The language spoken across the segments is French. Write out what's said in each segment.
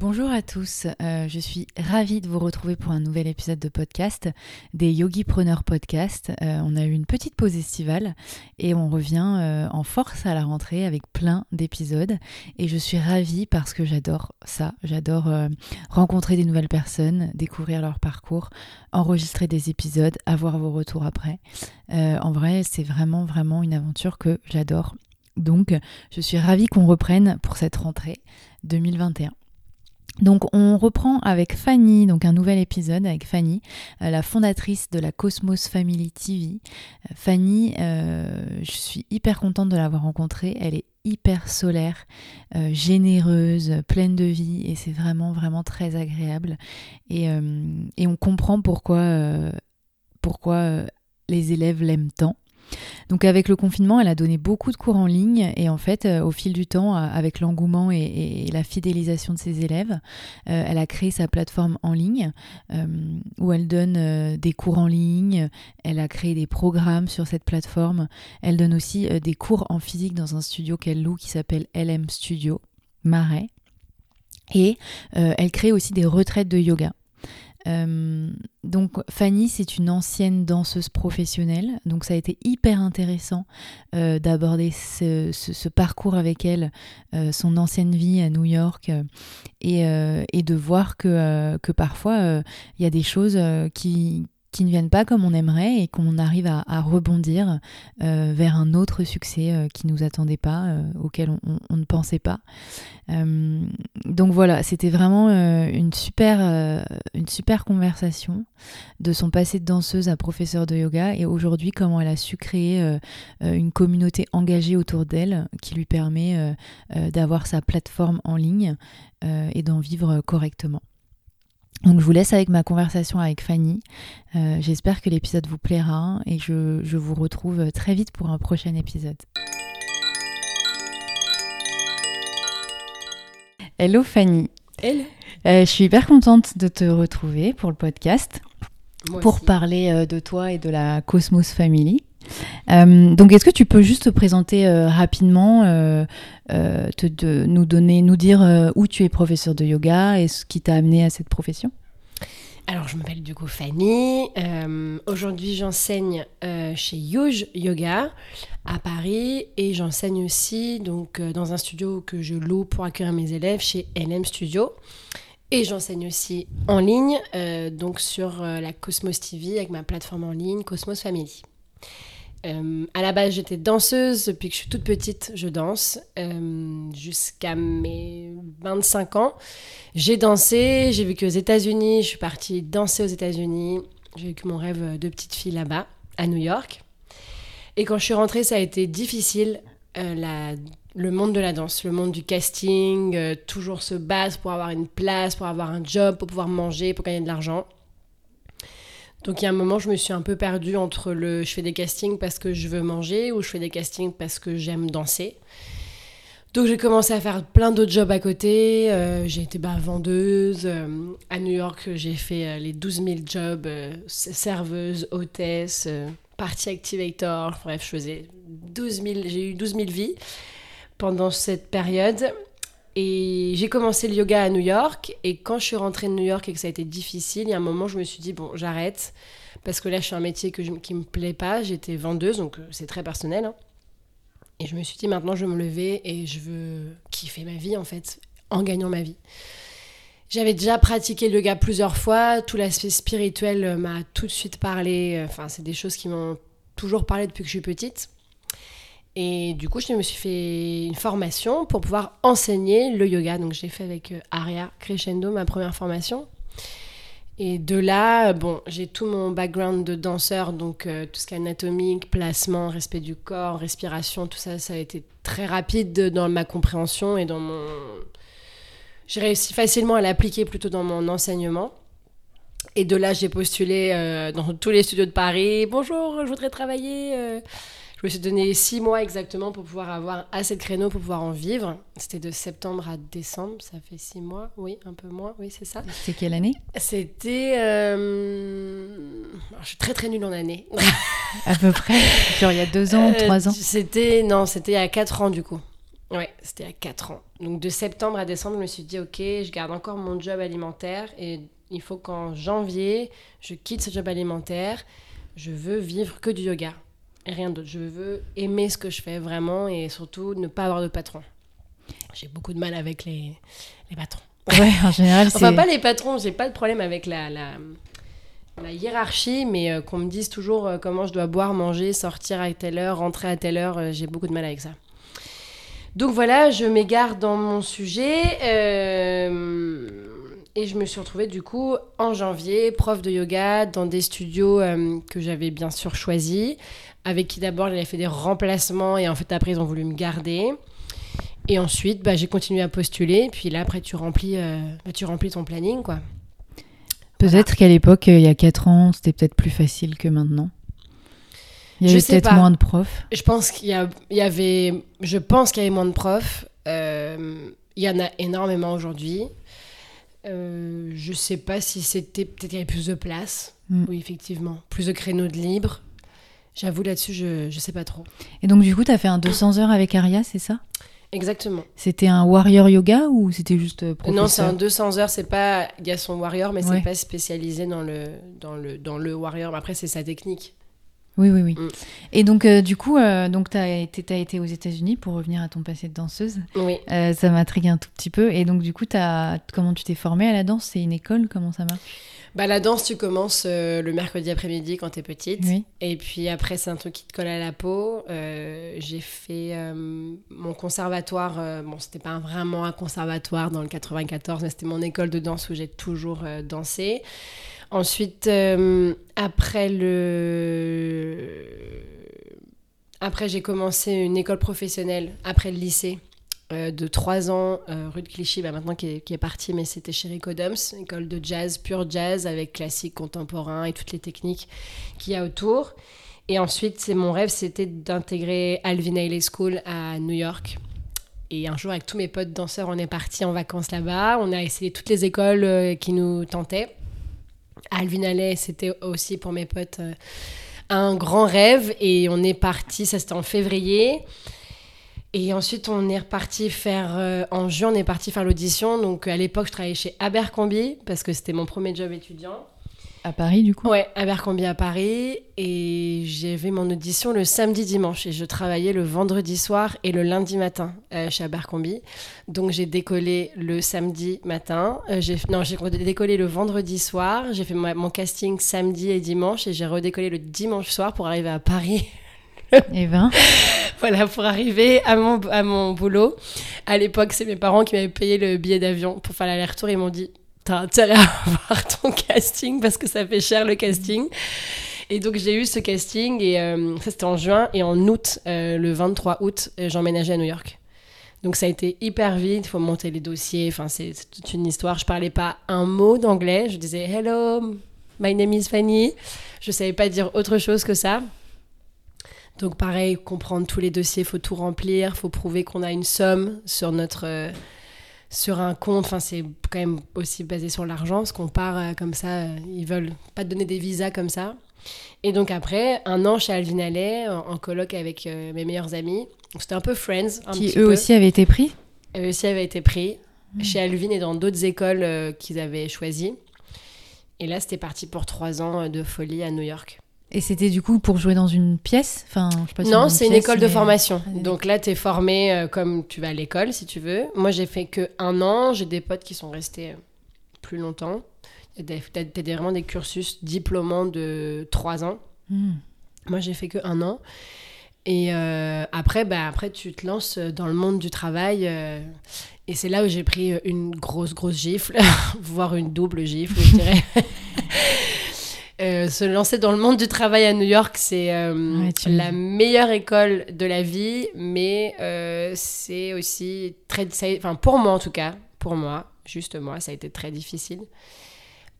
Bonjour à tous, euh, je suis ravie de vous retrouver pour un nouvel épisode de podcast des Yogi Preneurs Podcast. Euh, on a eu une petite pause estivale et on revient euh, en force à la rentrée avec plein d'épisodes et je suis ravie parce que j'adore ça, j'adore rencontrer des nouvelles personnes, découvrir leur parcours, enregistrer des épisodes, avoir vos retours après. en vrai, c'est vraiment vraiment une aventure que j'adore. Donc, je suis ravie qu'on reprenne pour cette rentrée 2021. Donc on reprend avec Fanny, donc un nouvel épisode avec Fanny, euh, la fondatrice de la Cosmos Family TV. Euh, Fanny, euh, je suis hyper contente de l'avoir rencontrée. Elle est hyper solaire, généreuse, pleine de vie et c'est vraiment vraiment très agréable. Et, et on comprend pourquoi, pourquoi les élèves l'aiment tant. Donc avec le confinement, elle a donné beaucoup de cours en ligne et en fait, euh, au fil du temps, euh, avec l'engouement et, la fidélisation de ses élèves, euh, elle a créé sa plateforme en ligne où elle donne des cours en ligne, elle a créé des programmes sur cette plateforme, elle donne aussi des cours en physique dans un studio qu'elle loue qui s'appelle LM Studio, Marais. Et elle crée aussi des retraites de yoga. Euh, donc Fanny, c'est une ancienne danseuse professionnelle, donc ça a été hyper intéressant euh, d'aborder ce, parcours avec elle, euh, son ancienne vie à New York, et, de voir que, que parfois il y a des choses qui, qui ne viennent pas comme on aimerait et qu'on arrive à, rebondir euh, vers un autre succès euh, qui ne nous attendait pas, euh, auquel on, ne pensait pas. donc voilà, c'était vraiment une, super, une super conversation de son passé de danseuse à professeur de yoga et aujourd'hui comment elle a su créer une communauté engagée autour d'elle qui lui permet d'avoir sa plateforme en ligne et d'en vivre correctement. Donc je vous laisse avec ma conversation avec Fanny. Euh, j'espère que l'épisode vous plaira et je, je, vous retrouve très vite pour un prochain épisode. Hello Fanny. Hello. Euh, je suis hyper contente de te retrouver pour le podcast, pour parler euh, de toi et de la Cosmos Family. Euh, donc, est-ce que tu peux juste te présenter euh, rapidement, euh, te, nous donner, nous dire où tu es professeur de yoga et ce qui t'a amené à cette profession? Alors, je m'appelle du coup Fanny. Aujourd'hui, j'enseigne chez Yuj Yoga à Paris et j'enseigne aussi donc dans un studio que je loue pour accueillir mes élèves chez LM Studio. Et j'enseigne aussi en ligne, donc sur la Cosmos TV avec ma plateforme en ligne Cosmos Family. Euh, à la base, j'étais danseuse. Depuis que je suis toute petite, je danse. Euh, jusqu'à mes 25 ans, j'ai dansé. J'ai vécu aux États-Unis. Je suis partie danser aux États-Unis. J'ai vécu mon rêve de petite fille là-bas, à New York. Et quand je suis rentrée, ça a été difficile. Euh, le monde de la danse, le monde du casting, toujours se battre pour avoir une place, pour avoir un job, pour pouvoir manger, pour gagner de l'argent. Donc il y a un moment, je me suis un peu perdue entre le je fais des castings parce que je veux manger ou je fais des castings parce que j'aime danser. Donc j'ai commencé à faire plein d'autres jobs à côté. Euh, j'ai été bah, vendeuse. Euh, à New York, j'ai fait euh, les 12 000 jobs, serveuse, hôtesse, party activator. Bref, je faisais 12 000, j'ai eu 12 000 vies pendant cette période. Et j'ai commencé le yoga à New York. Et quand je suis rentrée de New York et que ça a été difficile, il y a un moment, je me suis dit, bon, j'arrête. Parce que là, je suis un métier que je, qui me plaît pas. J'étais vendeuse, donc euh, c'est très personnel. Hein. Et je me suis dit, maintenant, je veux me lever et je veux kiffer ma vie, en fait, en gagnant ma vie. J'avais déjà pratiqué le yoga plusieurs fois. Tout l'aspect spirituel m'a tout de suite parlé. Enfin, c'est des choses qui m'ont toujours parlé depuis que je suis petite. Et du coup, je me suis fait une formation pour pouvoir enseigner le yoga. Donc, j'ai fait avec euh, Aria Crescendo ma première formation. Et de là, bon, j'ai tout mon background de danseur, donc euh, tout ce qui est anatomique, placement, respect du corps, respiration, tout ça, ça a été très rapide dans ma compréhension et dans mon. J'ai réussi facilement à l'appliquer plutôt dans mon enseignement. Et de là, j'ai postulé euh, dans tous les studios de Paris. Bonjour, je voudrais travailler. euh. Je me suis donné six mois exactement pour pouvoir avoir assez de créneaux pour pouvoir en vivre. C'était de septembre à décembre, ça fait six mois, oui, un peu moins, oui, c'est ça. C'est quelle année? C'était. euh, je suis très très nulle en année. À peu près Genre il y a deux ans, Euh, trois ans C'était. Non, c'était à 4 ans du coup. Ouais, c'était à 4 ans. Donc de septembre à décembre, je me suis dit, ok, je garde encore mon job alimentaire et il faut qu'en janvier, je quitte ce job alimentaire. Je veux vivre que du yoga rien d'autre. Je veux aimer ce que je fais vraiment et surtout ne pas avoir de patron. J'ai beaucoup de mal avec les, les patrons. Ouais, en général, c'est. Enfin, pas les patrons, j'ai pas de problème avec la, la, la hiérarchie, mais euh, qu'on me dise toujours euh, comment je dois boire, manger, sortir à telle heure, rentrer à telle heure, euh, j'ai beaucoup de mal avec ça. Donc voilà, je m'égare dans mon sujet. et je me suis retrouvée du coup en janvier, prof de yoga dans des studios euh, que j'avais bien sûr choisis, avec qui d'abord j'avais fait des remplacements et en fait après ils ont voulu me garder. Et ensuite, bah, j'ai continué à postuler. Puis là, après, tu remplis, euh, bah, tu remplis ton planning, quoi. Peut-être qu'à l'époque, euh, il y a quatre ans, c'était peut-être plus facile que maintenant. Il y avait peut-être moins de profs. Je pense qu'il y avait, je pense qu'il y avait moins de profs. Euh, il y en a énormément aujourd'hui. Euh, je sais pas si c'était peut-être qu'il y avait plus de place. Mm. Oui, effectivement, plus de créneaux de libre. J'avoue là-dessus, je je sais pas trop. Et donc, du coup, tu as fait un 200 heures avec Aria, c'est ça? Exactement. C'était un warrior yoga ou c'était juste professeur Non, c'est un 200 heures. C'est pas, il y a son warrior, mais Ouais. c'est pas spécialisé dans le dans le dans le warrior. Après, c'est sa technique. Oui, oui, oui. Mm. Et donc, euh, du coup, euh, donc tu as été aux États-Unis pour revenir à ton passé de danseuse. Oui. Euh, ça m'intrigue un tout petit peu. Et donc, du coup, as... comment tu t'es formée à la danse? C'est une école? Comment ça marche? Bah, la danse, tu commences euh, le mercredi après-midi quand t'es petite. Oui. Et puis après, c'est un truc qui te colle à la peau. Euh, j'ai fait euh, mon conservatoire. bon, c'était pas vraiment un conservatoire dans le 94, mais c'était mon école de danse où j'ai toujours dansé. Ensuite, après le. Après, j'ai commencé une école professionnelle après le lycée. Euh, de 3 ans, euh, rue de Clichy, bah, maintenant qui est, qui est partie, mais c'était chez Rico Dums, école de jazz, pure jazz, avec classique, contemporain et toutes les techniques qu'il y a autour. Et ensuite, c'est mon rêve, c'était d'intégrer Alvin Ailey School à New York. Et un jour, avec tous mes potes danseurs, on est partis en vacances là-bas. On a essayé toutes les écoles euh, qui nous tentaient. Alvin Ailey, c'était aussi pour mes potes un grand rêve. Et on est parti, ça c'était en février. Et ensuite, on est reparti faire. euh, en juin, on est parti faire l'audition. Donc, à l'époque, je travaillais chez Abercrombie parce que c'était mon premier job étudiant. À Paris, du coup? Ouais, Abercrombie à Paris. Et j'avais mon audition le samedi dimanche. Et je travaillais le vendredi soir et le lundi matin euh, chez Abercrombie. Donc j'ai décollé le samedi matin. Euh, j'ai, non, j'ai décollé le vendredi soir. J'ai fait ma- mon casting samedi et dimanche. Et j'ai redécollé le dimanche soir pour arriver à Paris. Et 20 voilà, pour arriver à mon, à mon boulot. À l'époque, c'est mes parents qui m'avaient payé le billet d'avion pour faire l'aller-retour. Ils m'ont dit T'as intérêt à avoir ton casting parce que ça fait cher le casting. Et donc, j'ai eu ce casting et euh, ça, c'était en juin. Et en août, euh, le 23 août, euh, j'emménageais à New York. Donc, ça a été hyper vite. Il faut monter les dossiers. Enfin, c'est toute une histoire. Je parlais pas un mot d'anglais. Je disais Hello, my name is Fanny. Je savais pas dire autre chose que ça. Donc pareil, comprendre tous les dossiers, faut tout remplir, faut prouver qu'on a une somme sur notre euh, sur un compte. Enfin, c'est quand même aussi basé sur l'argent, parce qu'on part euh, comme ça, euh, ils veulent pas te donner des visas comme ça. Et donc après, un an chez Alvin Allais, en, en coloc avec mes meilleurs amis. C'était un peu Friends, un Qui petit eux peu. aussi avaient été pris? Eux aussi avaient été pris chez Alvin et dans d'autres écoles qu'ils avaient choisies. Et là, c'était parti pour trois ans de folie à New York. Et c'était du coup pour jouer dans une pièce? Enfin, je sais pas si dans Non, c'est une pièce, école de formation. Ah, Donc là, tu es formé euh, comme tu vas à l'école, si tu veux. Moi, j'ai fait que un an. J'ai des potes qui sont restés euh, plus longtemps. T'as vraiment des cursus diplômants de trois ans. Hmm. Moi, j'ai fait que un an. Et euh, après, bah, après, tu te lances dans le monde du travail. euh, et c'est là où j'ai pris une grosse, grosse gifle, voire une double gifle, je dirais. Euh, se lancer dans le monde du travail à New York, c'est euh, Ouais, la meilleure école de la vie, mais euh, c'est aussi très, enfin pour moi en tout cas, pour moi, juste moi, ça a été très difficile.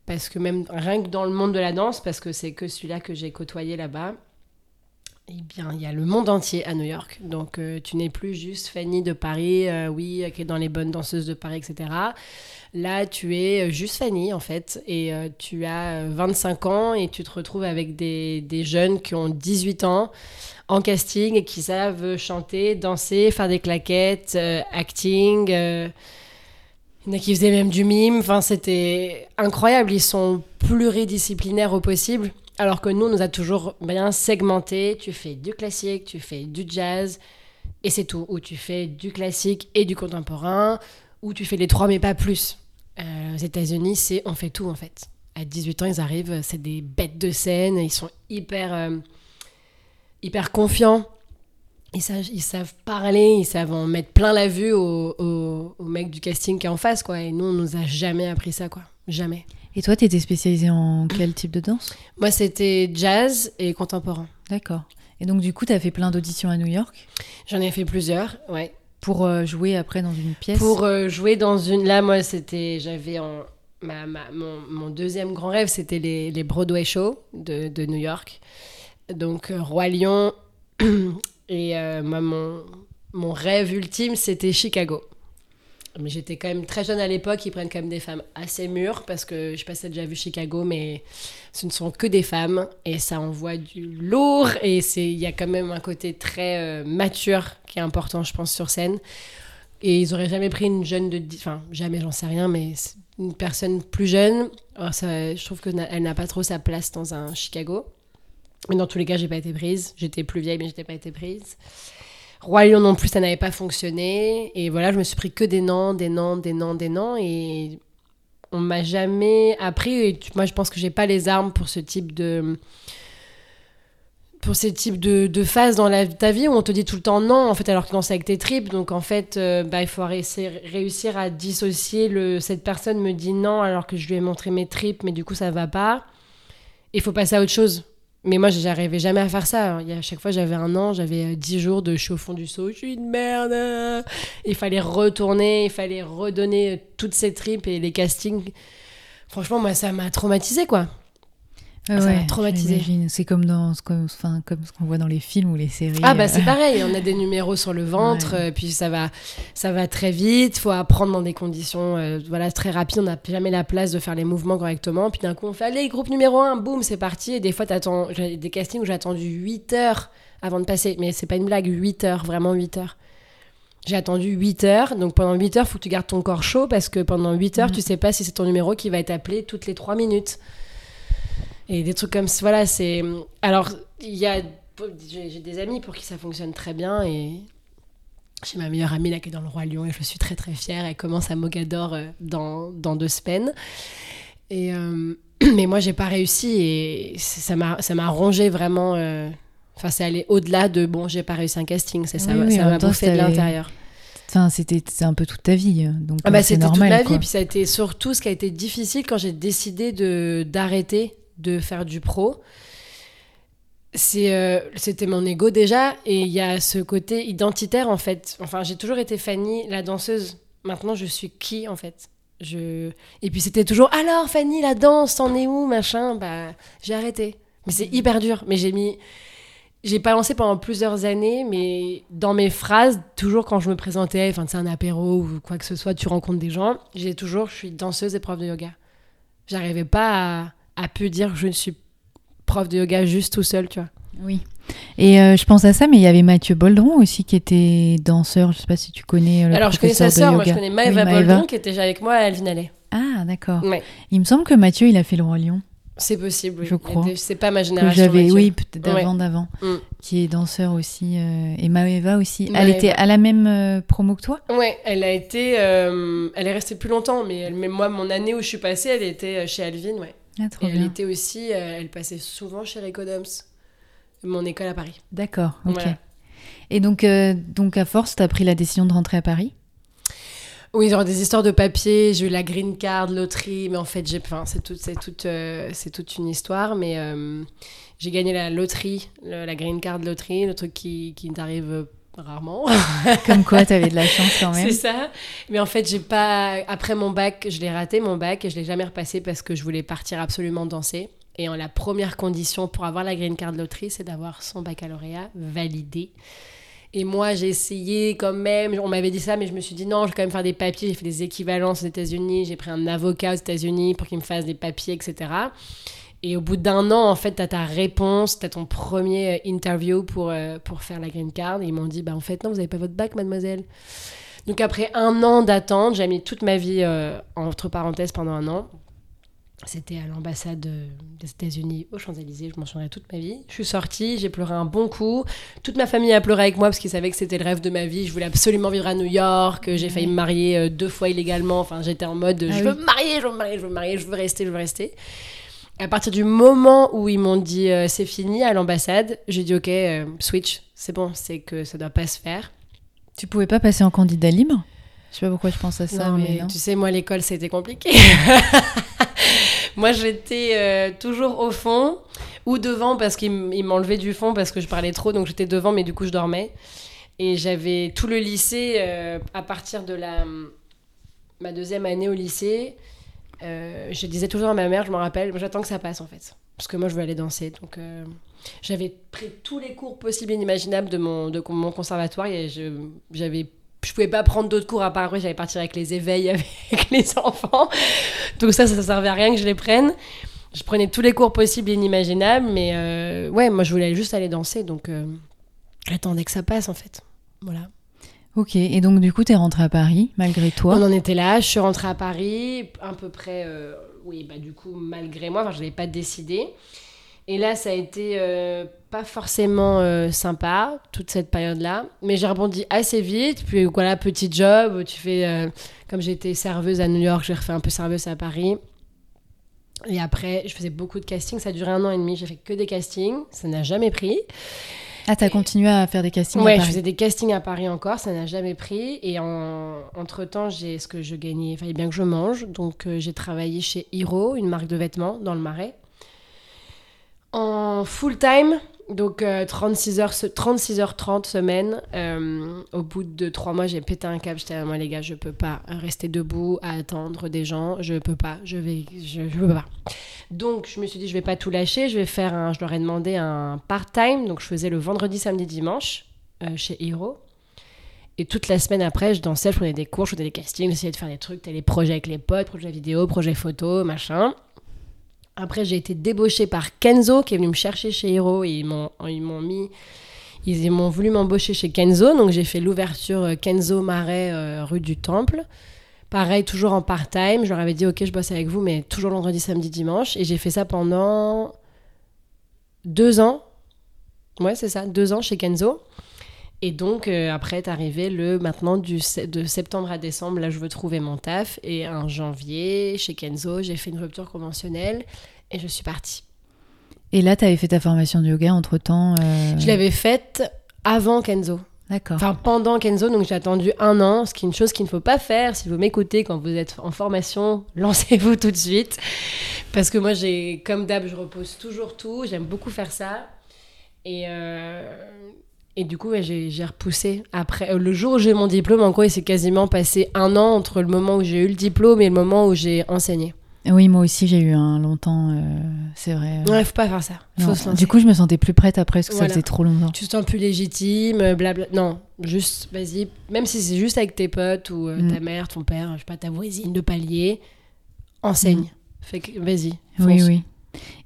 Parce que même rien que dans le monde de la danse, parce que c'est que celui-là que j'ai côtoyé là-bas, eh bien, il y a le monde entier à New York. Donc, euh, tu n'es plus juste Fanny de Paris, euh, oui, qui est dans les bonnes danseuses de Paris, etc. Là, tu es euh, juste Fanny, en fait, et euh, tu as euh, 25 ans et tu te retrouves avec des, des jeunes qui ont 18 ans en casting et qui savent chanter, danser, faire des claquettes, euh, acting. euh, il y en a qui faisaient même du mime. Enfin, c'était incroyable. Ils sont pluridisciplinaires au possible. Alors que nous, on nous a toujours bien segmenté. Tu fais du classique, tu fais du jazz, et c'est tout. Ou tu fais du classique et du contemporain, ou tu fais les trois, mais pas plus. Euh, aux États-Unis, c'est on fait tout en fait. À 18 ans, ils arrivent, c'est des bêtes de scène, ils sont hyper, euh, hyper confiants. Ils savent, parler, ils savent en mettre plein la vue au mec du casting qui est en face, quoi. Et nous, on nous a jamais appris ça, quoi. Jamais. Et toi, t'étais spécialisée en quel type de danse? Moi, c'était jazz et contemporain. D'accord. Et donc, du coup, t'as fait plein d'auditions à New York? J'en ai fait plusieurs, ouais. pour euh, jouer après dans une pièce? Pour euh, jouer dans une. Là, moi, c'était. J'avais en. Ma, ma- mon, mon deuxième grand rêve, c'était les, les Broadway shows de, de New York. Donc, euh, Roi Lion. Et euh, moi, mon, mon rêve ultime, c'était Chicago. Mais j'étais quand même très jeune à l'époque. Ils prennent quand même des femmes assez mûres parce que je sais pas si t'as déjà vu Chicago, mais ce ne sont que des femmes et ça envoie du lourd et il y a quand même un côté très euh, mature qui est important, je pense, sur scène. Et ils auraient jamais pris une jeune de... Enfin, jamais, j'en sais rien, mais une personne plus jeune. Alors je trouve qu'elle n'a pas trop sa place dans un Chicago. Mais dans tous les cas, j'ai pas été prise. J'étais plus vieille, mais j'étais pas été prise. Roi non plus, ça n'avait pas fonctionné. Et voilà, je me suis pris que des noms, des noms, des noms, des noms. Et on m'a jamais appris. Et moi, je pense que j'ai pas les armes pour ce type de pour ces types de, de phases dans la, ta vie où on te dit tout le temps non, en fait, alors que non, c'est avec tes tripes. Donc, en fait, euh, bah, il faut réussir, à dissocier cette personne me dit non alors que je lui ai montré mes tripes, mais du coup, ça va pas. Il faut passer à autre chose. Mais moi, j'arrivais jamais à faire ça. Il à chaque fois, j'avais un an, j'avais euh, 10 jours de je suis au fond du seau, je suis une merde. euh. Il fallait retourner, il fallait redonner euh, toutes ces tripes et les castings. Franchement, moi, ça m'a traumatisé quoi. Ouais, ça ouais, traumatisé. C'est comme dans ce qu'on enfin, comme ce qu'on voit dans les films ou les séries. Ah bah euh, c'est pareil, on a des numéros sur le ventre, Ouais. euh, puis ça va, ça va très vite, faut apprendre dans des conditions euh, voilà, très rapides, on n'a jamais la place de faire les mouvements correctement, puis d'un coup on fait allez groupe numéro 1, boum c'est parti, et des fois t'attends, j'ai des castings où j'ai attendu 8 heures avant de passer, mais c'est pas une blague, 8 heures, vraiment 8 heures. J'ai attendu 8 heures, donc pendant 8 heures, faut que tu gardes ton corps chaud parce que pendant 8 heures, Mhm. tu sais pas si c'est ton numéro qui va être appelé toutes les 3 minutes. Et des trucs comme ça, voilà, c'est. Alors, il y a. J'ai des amis pour qui ça fonctionne très bien et. J'ai ma meilleure amie là qui est dans le Roi Lion et je suis très très fière. Elle commence à Mogador euh, dans, dans deux semaines. Et, euh, mais moi, j'ai pas réussi et ça m'a rongé vraiment. euh, Enfin, c'est allé au-delà de bon, j'ai pas réussi un casting. C'est ça Oui, m'a- oui, temps, bouffé de l'intérieur. Enfin, c'était un peu toute ta vie. Donc, Ah bah, c'était toute ma vie, quoi. puis ça a été surtout ce qui a été difficile quand j'ai décidé d'arrêter de faire du pro. Euh, c'était mon ego déjà, et il y a ce côté identitaire en fait. Enfin, j'ai toujours été Fanny, la danseuse. Maintenant, je suis qui en fait? Je... Et puis c'était toujours alors Fanny, la danse, t'en es où machin? Bah, j'ai arrêté. Mais c'est hyper dur. Mais j'ai mis. J'ai pas lancé pendant plusieurs années, mais dans mes phrases, toujours quand je me présentais, enfin, c'est un apéro ou quoi que ce soit, tu rencontres des gens, j'ai toujours, je suis danseuse et prof de yoga. J'arrivais pas à, à pu dire que je suis prof de yoga juste tout seul, tu vois. Oui. Et euh, je pense à ça, mais il y avait Mathieu Boldron aussi qui était danseur. Je sais pas si tu connais. euh, le Alors, je connais sa sœur, moi je connais Maëva Oui, Boldon qui était déjà avec moi à Alvin Alley. Ah, d'accord. Ouais, Il me semble que Mathieu, il a fait le Roi Lion. c'est possible. oui. Je crois. C'est pas ma génération. j'avais, oui, peut-être d'avant, Ouais. d'avant. Mm. Qui est danseur aussi. euh, et Maëva aussi. Elle était à la même euh, promo que toi? Ouais, elle a été. euh, elle est restée plus longtemps, mais, elle- mais moi, mon année où je suis passée, elle était chez Alvin, ouais. Ah, trop Et était aussi. euh, elle passait souvent chez Rico Doms, mon école à Paris. D'accord, ok. Voilà. Et donc, euh, donc à force, tu as pris la décision de rentrer à Paris? Oui, genre des histoires de papier, j'ai eu la green card, loterie, mais en fait, j'ai, enfin, c'est toute, c'est toute, euh, c'est toute une histoire, mais euh, j'ai gagné la loterie, le- la green card loterie, le truc qui, qui t'arrive rarement. Comme quoi, tu avais de la chance quand même. C'est ça. Mais en fait, j'ai pas. Après mon bac, je l'ai raté mon bac et je l'ai jamais repassé parce que je voulais partir absolument danser. Et en la première condition pour avoir la green card loterie, c'est d'avoir son baccalauréat validé. Et moi, j'ai essayé quand même. On m'avait dit ça, mais je me suis dit non, je vais quand même faire des papiers. J'ai fait des équivalences aux États-Unis. J'ai pris un avocat aux États-Unis pour qu'il me fasse des papiers, etc. Et au bout d'un an, en fait, tu as ta réponse, tu as ton premier euh, interview pour, euh, pour faire la green card. Et ils m'ont dit, bah en fait, non, vous n'avez pas votre bac, mademoiselle. Donc après un an d'attente, j'ai mis toute ma vie euh, entre parenthèses pendant un an. C'était à l'ambassade des États-Unis aux Champs-Élysées, je m'en souviendrai toute ma vie. Je suis sortie, j'ai pleuré un bon coup. Toute ma famille a pleuré avec moi parce qu'ils savaient que c'était le rêve de ma vie. Je voulais absolument vivre à New York. J'ai failli me marier deux fois illégalement. Enfin, j'étais en mode Ah je oui. veux me marier, je veux me marier, je veux me marier, je veux rester, je veux rester. À partir du moment où ils m'ont dit euh, c'est fini à l'ambassade, j'ai dit ok, euh, switch, c'est bon, c'est que ça doit pas se faire. Tu pouvais pas passer en candidat libre? Je sais pas pourquoi je pense à ça, non, mais, mais non. tu sais, moi, l'école, c'était compliqué. moi, j'étais euh, toujours au fond ou devant parce qu'ils m'enlevaient du fond parce que je parlais trop, donc j'étais devant, mais du coup, je dormais. Et j'avais tout le lycée à partir de la ma deuxième année au lycée. Euh, je disais toujours à ma mère, je me rappelle, j'attends que ça passe en fait. Parce que moi, je veux aller danser. Donc, euh, j'avais pris tous les cours possibles et inimaginables de mon, conservatoire et je, j'avais je pouvais pas prendre d'autres cours à part j'allais partir avec les éveils avec les enfants donc ça ça servait à rien que je les prenne je prenais tous les cours possibles et inimaginables mais euh, ouais moi je voulais juste aller danser donc j'attendais que ça passe en fait voilà Ok, et donc du coup, tu es rentrée à Paris, malgré toi. on en était là je suis rentrée à Paris à peu près euh, oui bah du coup malgré moi enfin je l'avais pas décidé. Et là ça a été euh, pas forcément euh, sympa toute cette période là mais j'ai rebondi assez vite puis voilà petit job tu fais comme j'étais serveuse à New York j'ai refait un peu serveuse à Paris. Et après je faisais beaucoup de castings ça a duré un an et demi j'ai fait que des castings ça n'a jamais pris Ah, t'as continué à faire des castings à Ouais, je Paris. faisais des castings à Paris encore, ça n'a jamais pris. Et en, entre temps, j'ai ce que je gagnais, il fallait bien que je mange. Donc euh, j'ai travaillé chez Hiro, une marque de vêtements dans le Marais, en full time. Donc euh, 36 heures, 36 heures 30 semaine. Euh, au bout de trois mois, j'ai pété un câble. J'étais là, moi les gars, je peux pas rester debout à attendre des gens. Je peux pas. Je vais, je, peux pas. Donc je me suis dit, je vais pas tout lâcher. Je vais faire un. Je leur ai demandé un part-time. Donc je faisais le vendredi, samedi, dimanche euh, chez Hero. Et toute la semaine après, je dansais, je prenais des cours, je faisais des castings, j'essayais de faire des trucs, les projets avec les potes, projets vidéo, projets photo, machin. Après, j'ai été débauchée par Kenzo qui est venu me chercher chez Hero et ils m'ont, ils m'ont mis. Ils m'ont voulu m'embaucher chez Kenzo, donc j'ai fait l'ouverture euh, Kenzo Marais euh, rue du Temple. Pareil, toujours en part-time. Je leur avais dit, ok, je bosse avec vous, mais toujours vendredi, samedi, dimanche. Et j'ai fait ça pendant deux ans. Ouais, c'est ça, deux ans chez Kenzo. Et donc, euh, après est arrivé le maintenant du, de septembre à décembre, là je veux trouver mon taf. Et en janvier, chez Kenzo, j'ai fait une rupture conventionnelle et je suis partie. Et là, t'avais fait ta formation de yoga entre temps. Je l'avais faite avant Kenzo. D'accord. Enfin, pendant Kenzo, donc j'ai attendu un an, ce qui est une chose qu'il ne faut pas faire. Si vous m'écoutez quand vous êtes en formation, lancez-vous tout de suite. Parce que moi, j'ai, comme d'hab, je repose toujours tout. J'aime beaucoup faire ça. Et, euh, et du coup, ouais, j'ai, repoussé. Après, euh, le jour où j'ai eu mon diplôme, en quoi il s'est quasiment passé un an entre le moment où j'ai eu le diplôme et le moment où j'ai enseigné. Oui, moi aussi, j'ai eu un longtemps, euh, c'est vrai. Ouais, faut pas faire ça. Faut se. Du coup, je me sentais plus prête après parce que Voilà. ça faisait trop longtemps. tu te sens plus légitime, euh, blabla. Non, juste, vas-y. Même si c'est juste avec tes potes ou euh, Mm. ta mère, ton père, je sais pas, ta voisine de palier, enseigne. Fait que, vas-y. Mm. Oui, oui.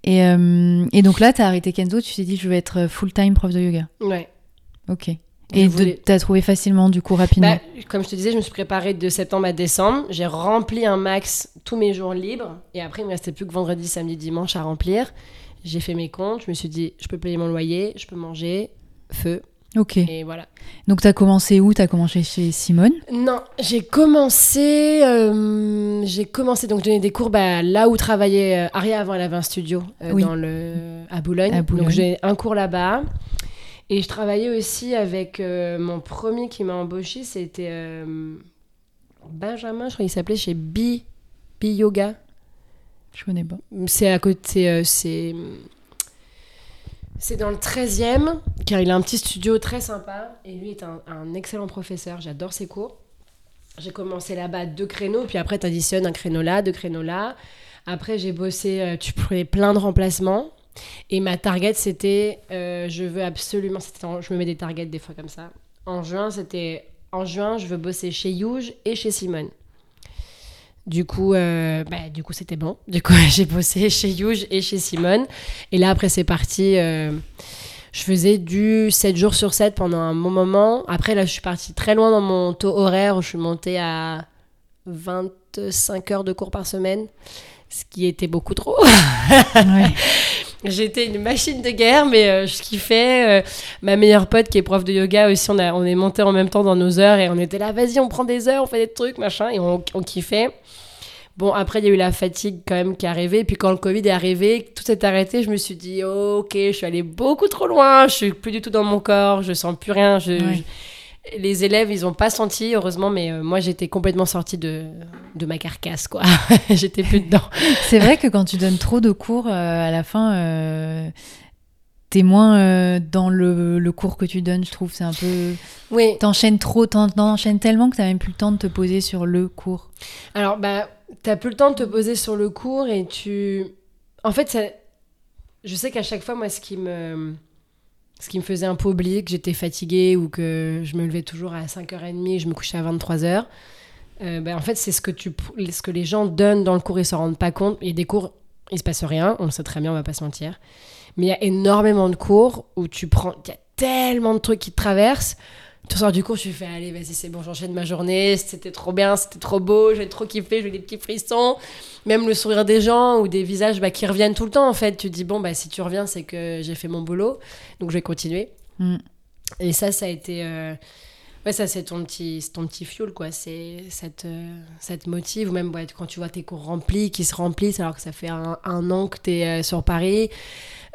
Et, euh, et donc là, t'as arrêté Kenzo, tu t'es dit, je vais être full-time prof de yoga. Ouais. Ok. Et voulais- t'as trouvé facilement, du coup, rapidement? Bah, comme je te disais, je me suis préparée de septembre à décembre. J'ai rempli un max tous mes jours libres. Et après, il me restait plus que vendredi, samedi, dimanche à remplir. J'ai fait mes comptes. Je me suis dit, je peux payer mon loyer, je peux manger, feu. ok. Et voilà. Donc t'as commencé où? T'as commencé chez Simone? Non, j'ai commencé. euh, j'ai commencé donc donner des cours bah, là où travaillait euh, Aria avant. Elle avait un studio euh, Oui. dans le à Boulogne. À Boulogne. Donc j'ai un cours là-bas. Et je travaillais aussi avec euh, mon premier qui m'a embauché, c'était euh, Benjamin, je crois qu'il s'appelait chez Bi, Bi Yoga. Je connais pas. C'est à côté, euh, c'est c'est dans le 13e, car il a un petit studio très sympa et lui est un, un excellent professeur. J'adore ses cours. J'ai commencé là-bas deux créneaux, puis après tu additionnes un créneau là, deux créneaux là. Après j'ai bossé, tu prenais plein de remplacements. Et ma target c'était, euh, je veux absolument, en- je me mets des targets des fois comme ça. En juin c'était, en juin je veux bosser chez Youge et chez Simone. Du coup, euh, bah, du coup, c'était bon. Du coup, j'ai bossé chez Youge et chez Simone. Et là, après, c'est parti. euh, je faisais du 7 jours sur 7 pendant un bon moment. Après, là, je suis partie très loin dans mon taux horaire. où Je suis montée à 25 heures de cours par semaine, ce qui était beaucoup trop. Ouais. J'étais une machine de guerre, mais euh, je kiffais. Euh, ma meilleure pote qui est prof de yoga aussi, on, a, on est monté en même temps dans nos heures et on était là, vas-y, on prend des heures, on fait des trucs, machin, et on, on kiffait. Bon, après, il y a eu la fatigue quand même qui est arrivée. Et puis quand le Covid est arrivé, tout s'est arrêté, je me suis dit, oh, ok, je suis allée beaucoup trop loin, je suis plus du tout dans mon corps, je sens plus rien. Je, Ouais. je- Les élèves, ils ont pas senti, heureusement, mais euh, moi, j'étais complètement sortie de, de ma carcasse, quoi. j'étais plus dedans. C'est vrai que quand tu donnes trop de cours, euh, à la fin, euh, t'es moins euh, dans le, le cours que tu donnes, je trouve. C'est un peu. Oui, T'enchaînes trop, t'en- t'enchaînes tellement que t'as même plus le temps de te poser sur le cours. Alors, bah, t'as plus le temps de te poser sur le cours et tu. En fait, ça... je sais qu'à chaque fois, moi, ce qui me. Ce qui me faisait un peu oublier que j'étais fatiguée ou que je me levais toujours à 5h30 et je me couchais à 23h, euh, bah, en fait, c'est ce que, tu... ce que les gens donnent dans le cours, ils s'en rendent pas compte. Il y a des cours, il se passe rien, on le sait très bien, on va pas se mentir. Mais il y a énormément de cours où tu prends. Il y a tellement de trucs qui te traversent. Tu sors du cours, tu fais allez, vas-y, c'est bon, j'enchaîne ma journée, c'était trop bien, c'était trop beau, j'ai trop kiffé, j'ai eu des petits frissons. Même le sourire des gens ou des visages bah, qui reviennent tout le temps, en fait. Tu te dis, bon, bah, si tu reviens, c'est que j'ai fait mon boulot, donc je vais continuer. Mm. Et ça, ça a été. euh, Ouais, ça, c'est ton petit, ton petit fuel, quoi. C'est, ça, te, ça te motive. Ou même ouais, quand tu vois tes cours remplis, qui se remplissent, alors que ça fait un, un an que tu es sur Paris,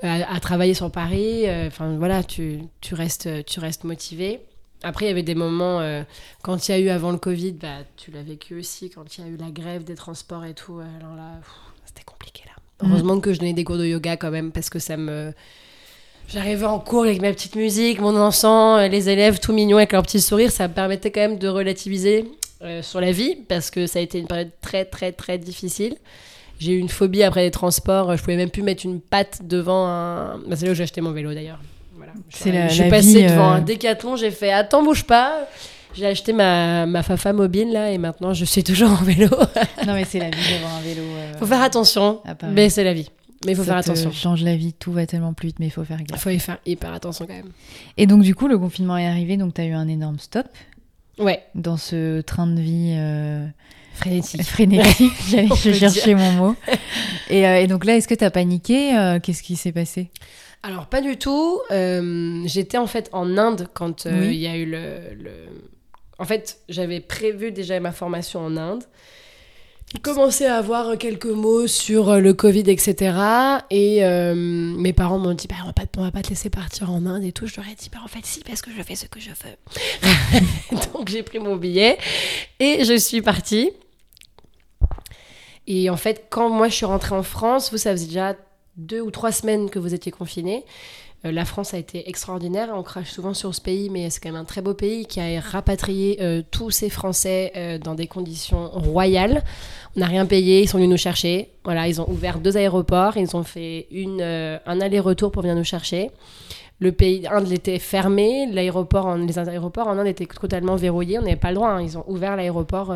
euh, à, à travailler sur Paris. euh, Enfin, voilà, tu, tu, restes, tu restes motivé. Après, il y avait des moments, euh, quand il y a eu avant le Covid, bah, tu l'as vécu aussi, quand il y a eu la grève des transports et tout. euh, Alors là, c'était compliqué, là. Mm. Heureusement que je donnais des cours de yoga quand même, parce que ça me. J'arrivais en cours avec ma petite musique, mon encens, euh, les élèves tout mignons avec leur petit sourire, ça me permettait quand même de relativiser euh, sur la vie, parce que ça a été une période très très très difficile. J'ai eu une phobie après les transports, je pouvais même plus mettre une patte devant un... Bah, c'est là où j'ai acheté mon vélo d'ailleurs. Voilà. Je suis- passée vie, devant euh, un décathlon, j'ai fait attends bouge pas. J'ai acheté ma, ma Fafa mobile là et maintenant je suis toujours en vélo. Non, mais c'est la vie d'avoir un vélo. euh, faut faire attention, mais c'est la vie. Mais il faut ça faire te attention. change la vie, tout va tellement plus vite, mais il faut faire Il gaffe. faut y faire hyper attention quand même. Et donc, du coup, le confinement est arrivé, donc t'as eu un énorme stop Ouais, dans ce train de vie euh, frénétique. frénétique. J'allais chercher mon mot. Et, euh, et donc là, est-ce que t'as paniqué Euh, Qu'est-ce qui s'est passé? Alors pas du tout. Euh, J'étais en fait en Inde quand euh, Oui. il y a eu le, le- En fait, j'avais prévu déjà ma formation en Inde. J'ai commencé à avoir quelques mots sur euh, le Covid, etc. Et euh, mes parents m'ont dit, bah, on, va pas, on va pas te laisser partir en Inde et tout. Je leur ai dit, bah, en fait, si, parce que je fais ce que je veux. Donc j'ai pris mon billet et je suis partie. Et en fait, quand moi je suis rentrée en France, vous, ça faisait déjà deux ou trois semaines que vous étiez confinés. Euh, la France a été extraordinaire. On crache souvent sur ce pays, mais c'est quand même un très beau pays qui a rapatrié euh, tous ces Français euh, dans des conditions royales. On n'a rien payé, ils sont venus nous chercher. Voilà, ils ont ouvert deux aéroports, ils ont fait un aller-retour pour venir nous chercher. Le pays, Inde était fermé, l'aéroport, les aéroports en Inde étaient totalement verrouillés. On n'avait pas le droit. hein. Ils ont ouvert l'aéroport.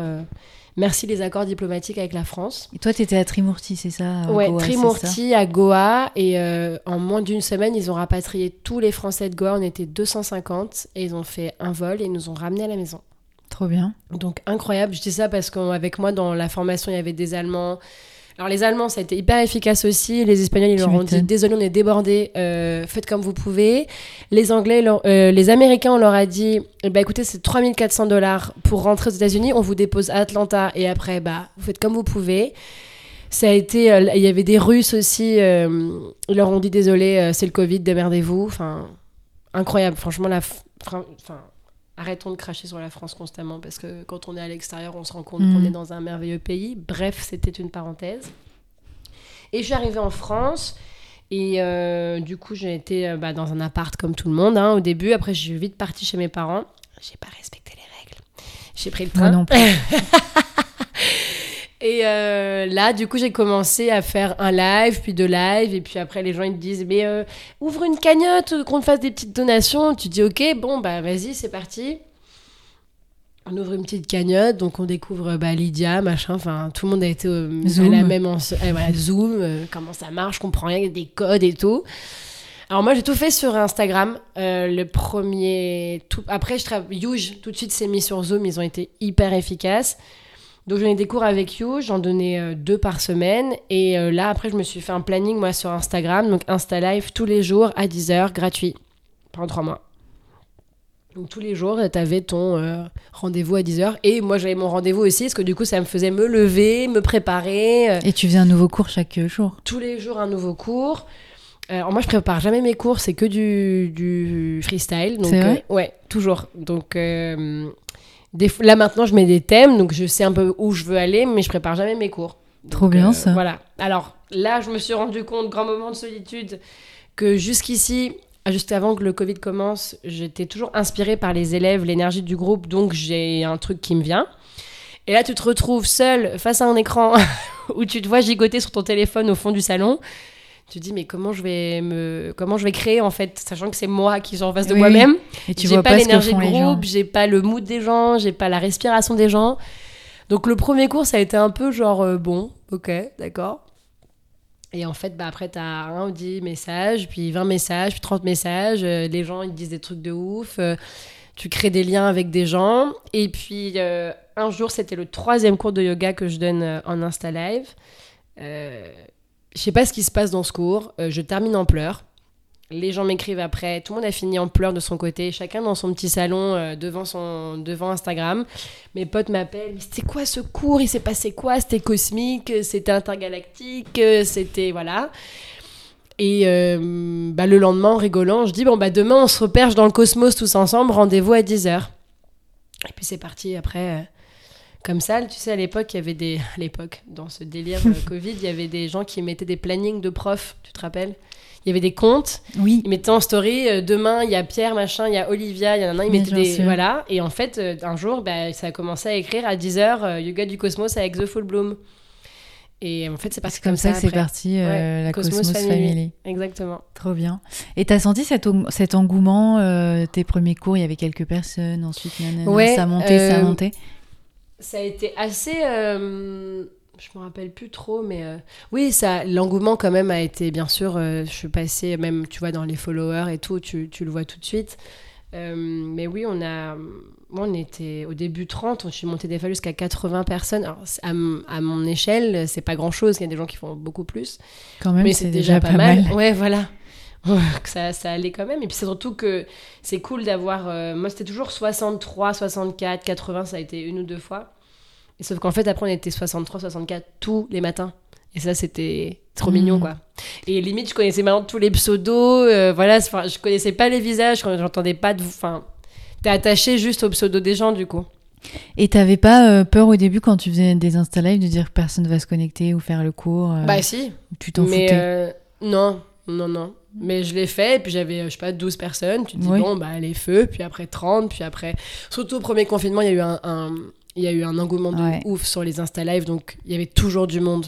Merci les accords diplomatiques avec la France. Et toi, t'étais à Trimurti, c'est ça à Ouais, Goa, ça Trimurti à Goa. Et euh, en moins d'une semaine, ils ont rapatrié tous les Français de Goa. On était 250 et ils ont fait un vol et ils nous ont ramenés à la maison. Trop bien. Donc incroyable. Je dis ça parce qu'avec moi, dans la formation, il y avait des Allemands. Alors les Allemands, ça a été hyper efficace aussi. Les Espagnols, ils leur ont dit désolé, on est débordés, euh, faites comme vous pouvez. Les Anglais, leur- euh, les Américains, on leur a dit eh ben, écoutez, c'est 3400 dollars pour rentrer aux États-Unis. On vous dépose à Atlanta et après, bah, vous faites comme vous pouvez. Ça a été, euh, il y avait des Russes aussi. ils leur ont dit désolé, c'est le Covid, démerdez-vous. Enfin, incroyable. Franchement, la. Enfin, arrêtons de cracher sur la France constamment parce que quand on est à l'extérieur, on se rend compte qu'on est dans un merveilleux pays. Bref, c'était une parenthèse. Et je suis arrivée en France. Et euh, du coup, j'ai été euh, bah, dans un appart comme tout le monde hein, au début. Après, suis vite partie chez mes parents. J'ai pas respecté les règles. J'ai pris le Moi train. non plus. Et euh, là, du coup, j'ai commencé à faire un live, puis deux lives, et puis après, les gens ils te disent, mais euh, ouvre une cagnotte, qu'on te fasse des petites donations. Tu dis, ok, bon, bah vas-y, c'est parti. On ouvre une petite cagnotte, donc on découvre bah, Lydia, machin, enfin, tout le monde a été euh, Zoom. à la même en... eh, voilà, Zoom, euh, comment ça marche, je comprends rien, il y a des codes et tout. Alors moi, j'ai tout fait sur Instagram. Euh, le premier... Tout... Après, je travaille... Youge, tout de suite, s'est mis sur Zoom, ils ont été hyper efficaces. Donc j'en ai des cours avec You, j'en donnais euh, deux par semaine. Et euh, là, après, je me suis fait un planning, moi, sur Instagram. Donc Insta Live tous les jours à 10h, gratuit, pendant trois mois. Donc tous les jours, tu avais ton euh, rendez-vous à 10h. Et moi, j'avais mon rendez-vous aussi, parce que du coup, ça me faisait me lever, me préparer. Et tu faisais un nouveau cours chaque jour. tous les jours un nouveau cours. Alors moi, je prépare jamais mes cours, c'est que du, du freestyle. Donc, vrai? euh, Ouais, toujours. Donc euh, des là maintenant, je mets des thèmes, donc je sais un peu où je veux aller, mais je prépare jamais mes cours. Trop bien, euh, ça. Voilà. Alors là, je me suis rendu compte, grand moment de solitude, que jusqu'ici, juste avant que le Covid commence, j'étais toujours inspirée par les élèves, l'énergie du groupe, donc j'ai un truc qui me vient. Et là, tu te retrouves seule face à un écran où tu te vois gigoter sur ton téléphone au fond du salon. Tu te dis, mais comment je vais me, comment je vais créer en fait, sachant que c'est moi qui suis en face de Oui, moi-même. Et tu j'ai vois pas pas, l'énergie de groupe, j'ai pas le mood des gens, j'ai pas la respiration des gens. Donc le premier cours, ça a été un peu genre, euh, bon, ok, d'accord. Et en fait, bah, après, t'as un ou 10 messages, puis 20 messages, puis 30 messages. euh, les gens, ils disent des trucs de ouf. euh, tu crées des liens avec des gens. Et puis, euh, un jour, c'était le troisième cours de yoga que je donne en Insta Live. Je sais pas ce qui se passe dans ce cours. euh, je termine en pleurs. Les gens m'écrivent après. Tout le monde a fini en pleurs de son côté. Chacun dans son petit salon euh, devant, son, devant Instagram. Mes potes m'appellent. Mais c'était quoi ce cours? Il s'est passé quoi? C'était cosmique C'était intergalactique euh, C'était. Voilà. Et bah, le lendemain, en rigolant, je dis Bon, bah demain, on se reperche dans le cosmos tous ensemble. Rendez-vous à 10h. Et puis c'est parti après. Comme ça, tu sais, à l'époque, il y avait des. À l'époque, dans ce délire euh, Covid, il y avait des gens qui mettaient des plannings de profs, tu te rappelles? Il y avait des comptes, Oui. ils mettaient en story, euh, demain, il y a Pierre, machin, il y a Olivia, il y en a un, ils mettaient des. sûr. Voilà. Et en fait, euh, un jour, bah, ça a commencé à écrire à 10h Yoga du Cosmos avec The Full Bloom. Et en fait, c'est parti C'est comme ça que c'est parti, Ouais, la Cosmos Cosmos, Family. Family. Exactement. Trop bien. Et t'as senti cet, engouement, tes premiers cours, il y avait quelques personnes, ensuite nanana, Ouais, ça montait, ça montait. Ça a été assez. euh, je me rappelle plus trop, mais euh, oui, ça, l'engouement quand même a été, bien sûr. euh, je suis passée, même, tu vois, dans les followers et tout, tu, tu le vois tout de suite. Euh, mais oui, on a. Moi, on était au début 30, je suis montée des fois jusqu'à 80 personnes. Alors, à, mon échelle, c'est pas grand chose, il y a des gens qui font beaucoup plus. Quand même, mais c'est déjà, pas mal. Ouais, voilà. Ça, ça allait quand même. Et puis c'est surtout que c'est cool d'avoir. euh, moi, c'était toujours 63, 64, 80, ça a été une ou deux fois. Et sauf qu'en fait, après, on était 63, 64 tous les matins. Et ça, c'était trop Mhm. mignon, quoi. Et limite, je connaissais maintenant tous les pseudos. euh, voilà, je connaissais pas les visages, j'entendais pas de. Enfin, t'es attaché juste au pseudo des gens, du coup. Et t'avais pas euh, peur au début quand tu faisais des Insta Live de dire que personne va se connecter ou faire le cours euh, Bah, si. Tu t'en foutais? euh, non, non, non. Mais je l'ai fait, et puis j'avais, euh, je sais pas, 12 personnes. Tu te dis, Oui. bon, bah, les feux, puis après 30, puis après. Surtout au premier confinement, il y a eu un, un- il y a eu un engouement de Ouais. ouf sur les Insta Live, donc il y avait toujours du monde.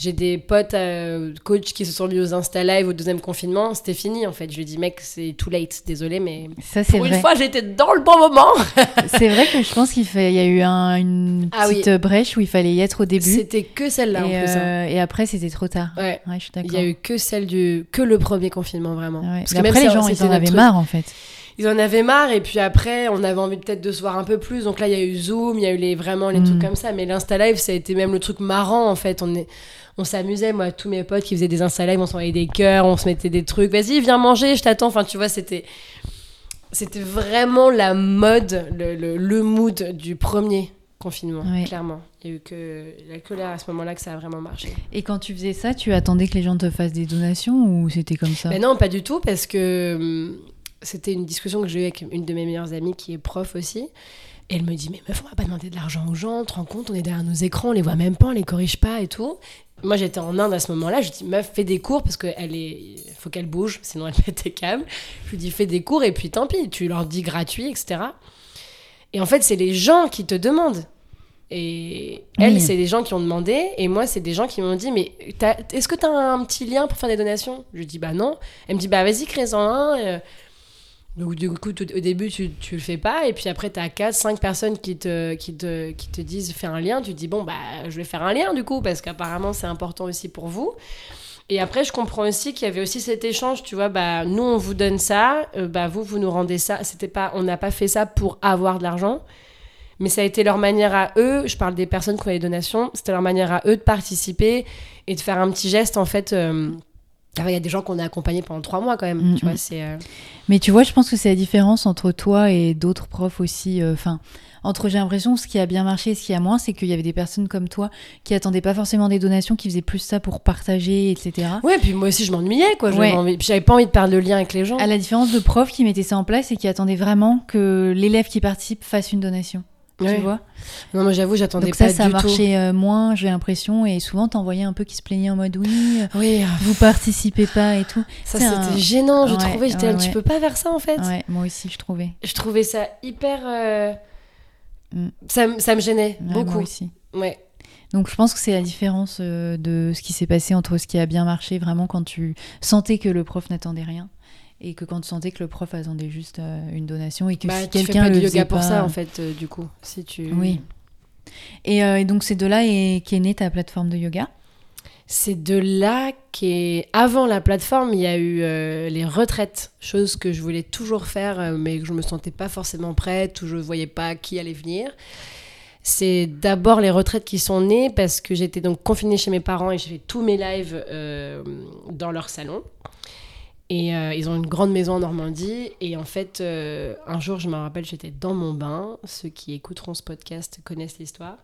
J'ai des potes euh, coachs qui se sont mis aux Insta Live au deuxième confinement, c'était fini en fait. Je lui ai dit, mec, c'est too late, désolé, mais Ça, pour une fois, j'étais dans le bon moment. c'est vrai que je pense qu'il fait... y a eu un- une Ah oui. petite brèche où il fallait y être au début. C'était que celle-là en et, plus. hein. euh, et après, c'était trop tard. Ouais. Ouais, je suis Il y a eu que celle du, que le premier confinement vraiment. Ouais. Parce que même les gens, ils en avaient truc. marre, en fait. Ils en avaient marre et puis après on avait envie peut-être de se voir un peu plus. Donc là il y a eu Zoom il y a eu les vraiment les Mm. trucs comme ça. Mais l'Insta Live ça a été même le truc marrant en fait. On est on s'amusait moi tous mes potes qui faisaient des Insta Live on s'envoyait des cœurs on se mettait des trucs. Vas-y viens manger je t'attends. Enfin tu vois c'était c'était vraiment la mode le, le, le mood du premier confinement Ouais. clairement. Il y a eu que il y a que là à ce moment-là que ça a vraiment marché. Et quand tu faisais ça, tu attendais que les gens te fassent des donations ou c'était comme ça? Ben non, pas du tout, parce que hum, c'était une discussion que j'ai eue avec une de mes meilleures amies qui est prof aussi. Et elle me dit, mais meuf, on va pas demander de l'argent aux gens, tu te rends compte, on est derrière nos écrans, on les voit même pas, on les corrige pas et tout. Moi, j'étais en Inde à ce moment-là, je dis, meuf, fais des cours parce qu'elle est. faut qu'elle bouge, sinon elle pète tes câbles. Je lui dis, fais des cours et puis tant pis, tu leur dis gratuit, etc. Et en fait, c'est les gens qui te demandent. Et elle, Oui. c'est les gens qui ont demandé. Et moi, c'est des gens qui m'ont dit Mais est-ce que tu as un petit lien pour faire des donations? Je lui dis Bah non. Elle me dit Bah vas-y, crée-en un. Donc, du coup, au début, tu, tu le fais pas. Et puis après, tu as 4, 5 personnes qui te, qui, te, qui te disent Fais un lien. Tu te dis Bon, bah je vais faire un lien du coup, parce qu'apparemment, c'est important aussi pour vous. Et après, je comprends aussi qu'il y avait aussi cet échange, tu vois, bah, nous, on vous donne ça, euh, bah, vous, vous nous rendez ça. C'était pas, on n'a pas fait ça pour avoir de l'argent, mais ça a été leur manière à eux, je parle des personnes qui ont les donations, c'était leur manière à eux de participer et de faire un petit geste, en fait. euh, Il y a des gens qu'on a accompagnés pendant trois mois quand même, Mm, tu vois, mm. c'est... euh, Mais tu vois, je pense que c'est la différence entre toi et d'autres profs aussi. euh, Enfin, entre j'ai l'impression ce qui a bien marché et ce qui a moins, c'est qu'il y avait des personnes comme toi qui attendaient pas forcément des donations, qui faisaient plus ça pour partager, etc. Ouais, puis moi aussi, je m'ennuyais, quoi. J'avais Ouais. J'avais pas envie de perdre le lien avec les gens. À la différence de profs qui mettaient ça en place et qui attendaient vraiment que l'élève qui participe fasse une donation. Ouais. Tu vois Non, moi, j'avoue, j'attendais Donc pas ça, ça du marchait euh, moins, j'ai l'impression, et souvent t'envoyais un peu qui se plaignait en mode oui, euh, Oui, vous participez pas et tout. ça, c'était un- gênant, je Ouais, trouvais. J'étais là, ouais, tu ouais. peux pas faire ça, en fait. Ouais, moi aussi, je trouvais. Je trouvais ça hyper... euh, Mm. Ça, me gênait Ouais, beaucoup. Moi aussi. Ouais. Donc je pense que c'est la différence euh, de ce qui s'est passé entre ce qui a bien marché vraiment quand tu sentais que le prof n'attendait rien et que quand tu sentais que le prof attendait juste euh, une donation et que Bah, si fais quelqu'un pas le de yoga pour ça, en fait, euh, du coup. Si tu... Oui. Et, euh, et donc c'est de là et qu'est née ta plateforme de yoga? C'est de là qu'est... Avant la plateforme, il y a eu euh, les retraites, chose que je voulais toujours faire, mais que je me sentais pas forcément prête, ou je voyais pas qui allait venir. C'est d'abord les retraites qui sont nées parce que j'étais donc confinée chez mes parents et j'ai fait tous mes lives dans leur salon. Et euh, ils ont une grande maison en Normandie. Et en fait, euh, un jour, je me rappelle, j'étais dans mon bain. Ceux qui écouteront ce podcast connaissent l'histoire.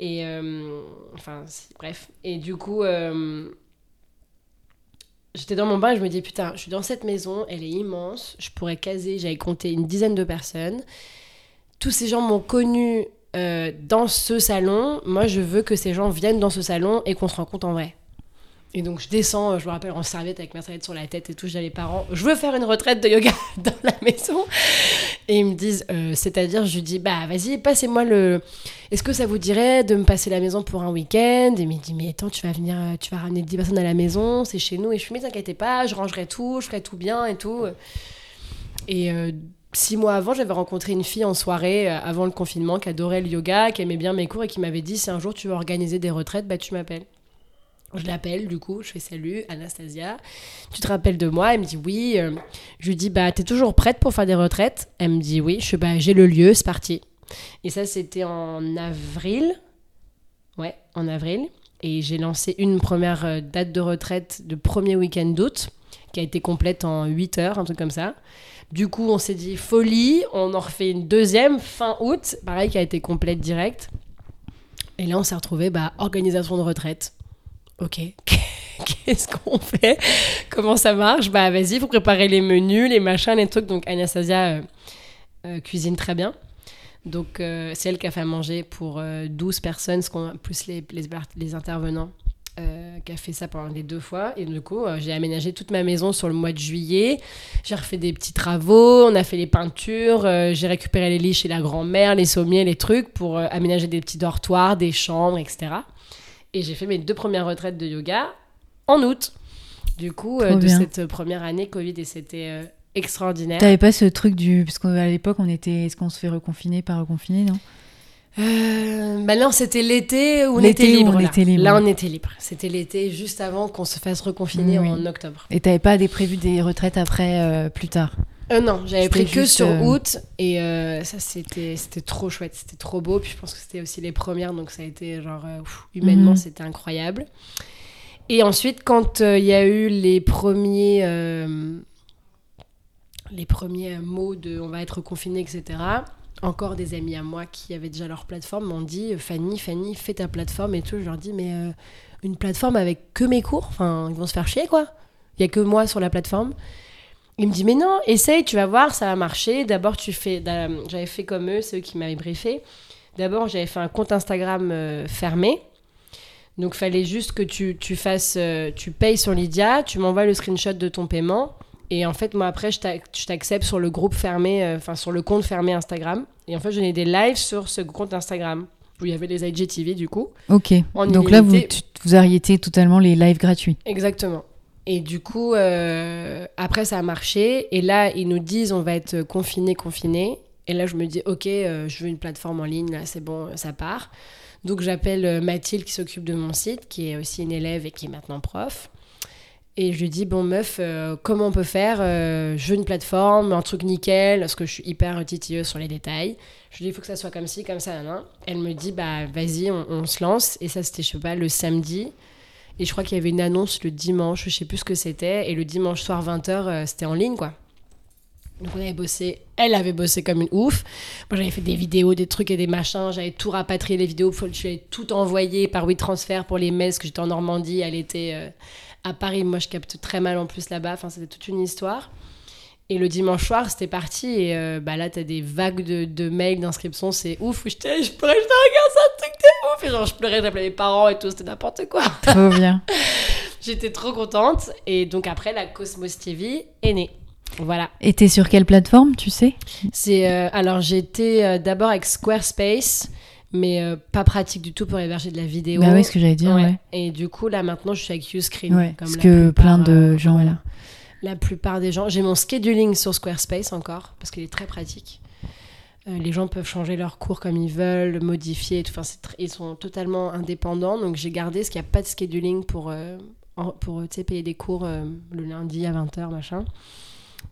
Et euh, enfin, bref. Et du coup, j'étais dans mon bain et je me dis, putain, je suis dans cette maison, elle est immense. Je pourrais caser, j'avais compté une dizaine de personnes. Tous ces gens m'ont connu dans ce salon. Moi, je veux que ces gens viennent dans ce salon et qu'on se rencontre en vrai. Et donc je descends, je me rappelle en serviette avec ma serviette sur la tête et tout, j'ai les parents, je veux faire une retraite de yoga dans la maison. Et ils me disent, euh, c'est-à-dire, je lui dis, bah vas-y, passez-moi le... Est-ce que ça vous dirait de me passer la maison pour un week-end? Et il me dit, mais attends, tu vas venir, euh, tu vas ramener 10 personnes à la maison, c'est chez nous. Et je suis, mais t'inquiète pas, je rangerai tout, je ferai tout bien et tout. Et euh, six mois avant, j'avais rencontré une fille en soirée, avant le confinement, qui adorait le yoga, qui aimait bien mes cours et qui m'avait dit, si un jour tu veux organiser des retraites, bah tu m'appelles. Je l'appelle, du coup, je fais salut, Anastasia. Tu te rappelles de moi? Elle me dit oui. Euh, Je lui dis, bah, t'es toujours prête pour faire des retraites? Elle me dit oui. Je fais, bah, j'ai le lieu, c'est parti. Et ça, c'était en avril. Ouais, en avril. Et j'ai lancé une première euh, date de retraite de premier week-end d'août, qui a été complète en 8 heures, un truc comme ça. Du coup, on s'est dit folie, on en refait une deuxième fin août, pareil, qui a été complète direct. Et là, on s'est retrouvé bah, organisation de retraite. Ok, qu'est-ce qu'on fait? Comment ça marche? Bah vas-y, il faut préparer les menus, les machins, les trucs. Donc Anastasia euh, euh, cuisine très bien. Donc euh, c'est elle qui a fait à manger pour euh, 12 personnes, ce qu'on- plus les, intervenants, euh, qui a fait ça pendant les deux fois. Et du coup, euh, j'ai aménagé toute ma maison sur le mois de juillet. J'ai refait des petits travaux, on a fait les peintures, euh, j'ai récupéré les lits chez la grand-mère, les sommiers, les trucs pour euh, aménager des petits dortoirs, des chambres, etc. Et j'ai fait mes deux premières retraites de yoga en août. Du coup, euh, de bien. cette première année Covid, et c'était euh, extraordinaire. T'avais pas ce truc du parce qu'à l'époque on était est-ce qu'on se fait reconfiner par reconfiner non? Euh, bah non, c'était l'été où on était où libre. on là. était libre. Là, on était libre. C'était l'été juste avant qu'on se fasse reconfiner Oui. en octobre. Et t'avais pas des prévus des retraites après euh, plus tard? Euh, non, j'avais pris que sur euh, août et euh, ça c'était c'était trop chouette, c'était trop beau. Puis je pense que c'était aussi les premières, donc ça a été genre euh, humainement Mhm. c'était incroyable. Et ensuite, quand euh, il y a eu les premiers les premiers mots de on va être confiné, etc. Encore des amis à moi qui avaient déjà leur plateforme m'ont dit Fanny, Fanny, fais ta plateforme et tout. Je leur dis mais une plateforme avec que mes cours, enfin ils vont se faire chier quoi. Il y a que moi sur la plateforme. Il me dit, mais non, essaye, tu vas voir, ça va marcher. D'abord, tu fais. J'avais fait comme eux, c'est eux qui m'avaient briefé. D'abord, j'avais fait un compte Instagram euh, fermé. Donc, fallait juste que tu, tu fasses. euh, tu payes sur Lydia, tu m'envoies le screenshot de ton paiement. Et en fait, moi, après, je t'ac- je t'accepte sur le groupe fermé, euh, enfin, sur le compte fermé Instagram. Et en fait, je donnais des lives sur ce compte Instagram où il y avait les IGTV, du coup. Ok. Donc là, vous, tu- vous arrêtez totalement les lives gratuits. Exactement. Et du coup, euh, après, ça a marché. Et là, ils nous disent, on va être confinés, confinés. Et là, je me dis, ok, euh, je veux une plateforme en ligne, là, c'est bon, ça part. Donc, j'appelle euh, Mathilde qui s'occupe de mon site, qui est aussi une élève et qui est maintenant prof. Et je lui dis, bon, meuf, comment on peut faire Je veux une plateforme, un truc nickel, parce que je suis hyper titilleuse sur les détails. Je lui dis, il faut que ça soit comme ci, comme ça. Elle me dit, bah, vas-y, on, on se lance. Et ça, c'était, je sais pas, le samedi. Et je crois qu'il y avait une annonce le dimanche, je sais plus ce que c'était. Et le dimanche soir 20h, c'était en ligne, quoi. Donc on avait bossé, elle avait bossé comme une ouf. Moi j'avais fait des vidéos, des trucs et des machins, j'avais tout rapatrié les vidéos, je lui avais tout envoyé par WeTransfer pour les mails, parce que j'étais en Normandie, elle était euh, à Paris, moi je capte très mal en plus là-bas, enfin c'était toute une histoire. Et le dimanche soir, c'était parti, et euh, bah là t'as des vagues de, mails d'inscription, c'est ouf, je je regarde ça, un truc ouf, et genre je pleurais, j'appelais mes parents et tout, c'était n'importe quoi. Trop bien. J'étais trop contente, et donc après la Cosmos TV est née. Voilà. Et t'es sur quelle plateforme, tu sais? C'est euh, alors j'étais euh, d'abord avec Squarespace, mais euh, pas pratique du tout pour héberger de la vidéo. Bah oui, ce que j'allais dire, Ouais. ouais. Et du coup là maintenant je suis avec Uscreen. Ouais, comme parce que plupart, plein de gens- voilà. La plupart des gens. J'ai mon scheduling sur Squarespace encore parce qu'il est très pratique. Euh, les gens peuvent changer leurs cours comme ils veulent, modifier. et tout. Enfin, ils sont totalement indépendants. Donc j'ai gardé ce qu'il n'y a pas de scheduling pour euh, pour tu sais, payer des cours euh, le lundi à 20h machin.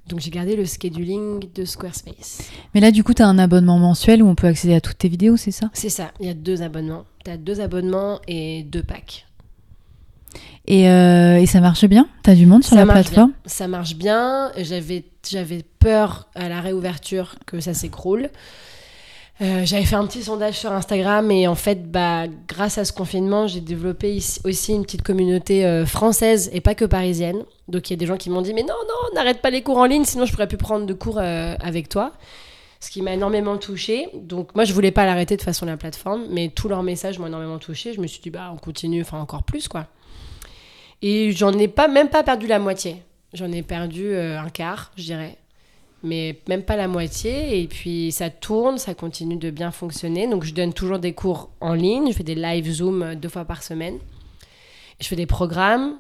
Donc j'ai gardé le scheduling de Squarespace. Mais là, du coup, t'as un abonnement mensuel où on peut accéder à toutes tes vidéos, c'est ça? C'est ça, il y a deux abonnements. Tu as deux abonnements et deux packs. Et, euh, et ça marche bien? T'as du monde sur Ça la plateforme? Ça marche bien. J'avais, j'avais peur à la réouverture que ça s'écroule. Euh, j'avais fait un petit sondage sur Instagram et en fait, bah, grâce à ce confinement, j'ai développé ici- aussi une petite communauté euh, française et pas que parisienne. Donc il y a des gens qui m'ont dit mais non non n'arrête pas les cours en ligne sinon je pourrais plus prendre de cours avec toi. Ce qui m'a énormément touchée. Donc moi je voulais pas l'arrêter de façon la plateforme, mais tous leurs messages m'ont énormément touchée. Je me suis dit bah on continue, enfin encore plus quoi. Et j'en ai pas même pas perdu la moitié. J'en ai perdu euh, un quart, je dirais. Mais même pas la moitié. Et puis ça tourne, ça continue de bien fonctionner. Donc je donne toujours des cours en ligne. Je fais des live Zoom euh, deux fois par semaine. Je fais des programmes.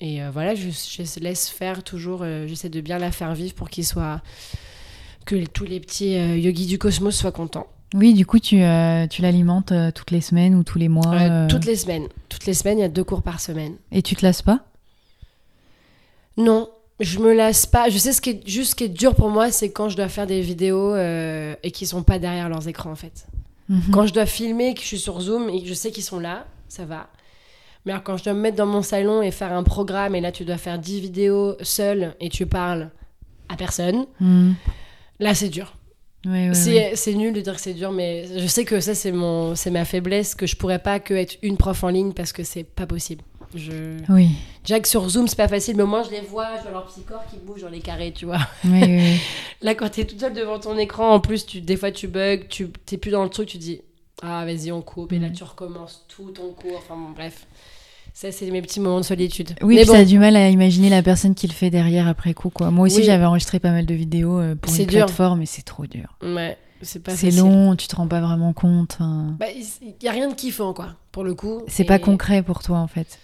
Et euh, voilà, je, laisse faire toujours. J'essaie de bien la faire vivre pour qu'ils soient. que tous les petits yogis du cosmos soient contents. Oui, du coup, tu, euh, tu l'alimentes euh, toutes les semaines ou tous les mois Euh, Toutes les semaines. Toutes les semaines, il y a deux cours par semaine. Et tu te lasses pas? Non, je me lasse pas. Je sais ce qui est juste ce qui est dur pour moi, c'est quand je dois faire des vidéos et qu'ils sont pas derrière leurs écrans en fait. Mhm. Quand je dois filmer, que je suis sur Zoom et que je sais qu'ils sont là, ça va. Mais alors quand je dois me mettre dans mon salon et faire un programme et là tu dois faire 10 vidéos seul et tu parles à personne, Mhm. là c'est dur. Ouais, ouais, c'est ouais. nul de dire que c'est dur, mais je sais que ça c'est mon c'est ma faiblesse que je pourrais pas que être une prof en ligne parce que c'est pas possible. Je... Oui, Déjà que sur Zoom c'est pas facile, mais moins je les vois, je vois leur petit corps qui bouge dans les carrés, tu vois. oui, oui, oui. Là, quand t'es toute seule devant ton écran, en plus, tu, des fois tu bugs, tu t'es plus dans le truc, tu dis Ah, vas-y, on coupe, et là Mhm. tu recommences tout ton cours. Enfin, bon, bref. Ça, c'est mes petits moments de solitude. Oui, Mais puis bon, ça a du mal à imaginer la personne qui le fait derrière après coup. Quoi. Moi aussi, Oui. j'avais enregistré pas mal de vidéos euh, pour une dur. plateforme, et c'est trop dur. ouais, c'est pas C'est long, tu te rends pas vraiment compte. Bah, il y a rien de kiffant, quoi, pour le coup. C'est Et pas concret pour toi, en fait.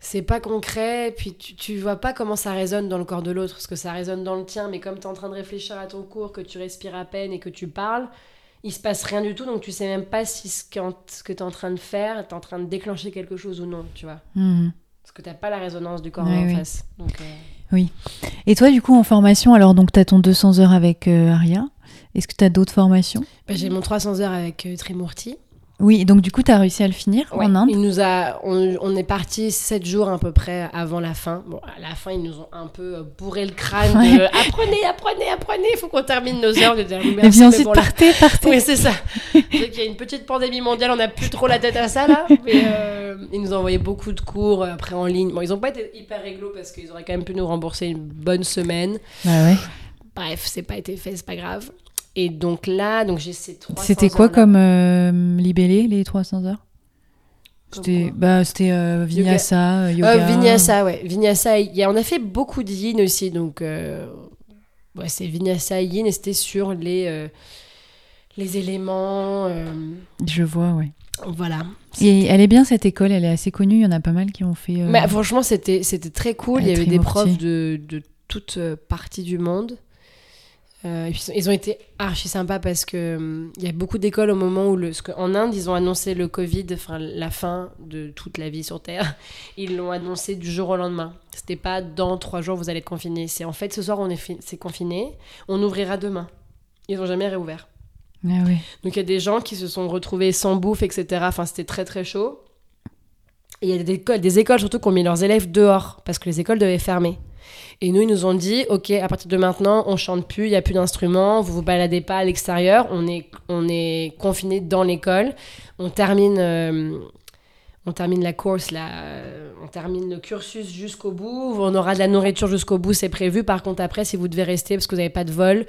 C'est pas concret, puis tu, tu vois pas comment ça résonne dans le corps de l'autre, parce que ça résonne dans le tien, mais comme t'es en train de réfléchir à ton cours, que tu respires à peine et que tu parles, il se passe rien du tout, donc tu sais même pas si ce, ce que t'es en train de faire, t'es en train de déclencher quelque chose ou non, tu vois. Mhm. Parce que t'as pas la résonance du corps en oui. face. Donc, euh, Et toi, du coup, en formation, alors, donc, t'as ton 200 heures avec euh, Aria. Est-ce que t'as d'autres formations? Bah, j'ai mon 300 heures avec euh, Trimurti. Oui, donc du coup, tu as réussi à le finir Ouais, en Inde il nous a, on, on est parti 7 jours à peu près avant la fin. Bon, à la fin, ils nous ont un peu euh, bourré le crâne de apprenez, apprenez, apprenez, il faut qu'on termine nos heures. Était là, Et Merci, puis mais ensuite, bon, partez, partez. Oui, c'est ça. Qu'il y a une petite pandémie mondiale, on n'a plus trop la tête à ça là. Mais euh, ils nous ont envoyé beaucoup de cours euh, après en ligne. Bon, ils n'ont pas été hyper réglo parce qu'ils auraient quand même pu nous rembourser une bonne semaine. Bah ouais. Bref, c'est pas été fait, c'est pas grave. Et donc là, donc j'ai ces 300 C'était quoi comme euh, libellé, les 300 heures? C'était bah, c'était euh, vinyasa, euh, yoga. Euh, Vinyasa, ouais. Vinyasa, il y a- on a fait beaucoup de yin aussi, donc euh, ouais, c'est Vinyasa yin et c'était sur les, euh, les éléments. euh, Je vois, ouais. voilà. Et elle est bien cette école, elle est assez connue, il y en a pas mal qui ont fait. euh, Mais franchement, c'était c'était très cool. Il y avait des profs de, de toutes euh, parties du monde. Euh, et puis, ils ont été archi sympas parce que hum, il y a beaucoup d'écoles au moment où le, parce qu'en Inde ils ont annoncé le Covid, enfin la fin de toute la vie sur Terre. Ils l'ont annoncé du jour au lendemain. C'était pas dans trois jours vous allez être confiné. C'est en fait ce soir on est c'est confiné, on ouvrira demain. Ils ont jamais réouvert. Ah. Donc il y a des gens qui se sont retrouvés sans bouffe, etc. Enfin, c'était très très chaud. Et il y a des écoles, des écoles surtout qui ont mis leurs élèves dehors parce que les écoles devaient fermer. Et nous, ils nous ont dit, ok, à partir de maintenant, on chante plus, il y a plus d'instruments, vous vous baladez pas à l'extérieur, on est, on est confiné dans l'école, on termine, euh, on termine la course là, euh, on termine le cursus jusqu'au bout, on aura de la nourriture jusqu'au bout, c'est prévu. Par contre, après, si vous devez rester parce que vous n'avez pas de vol,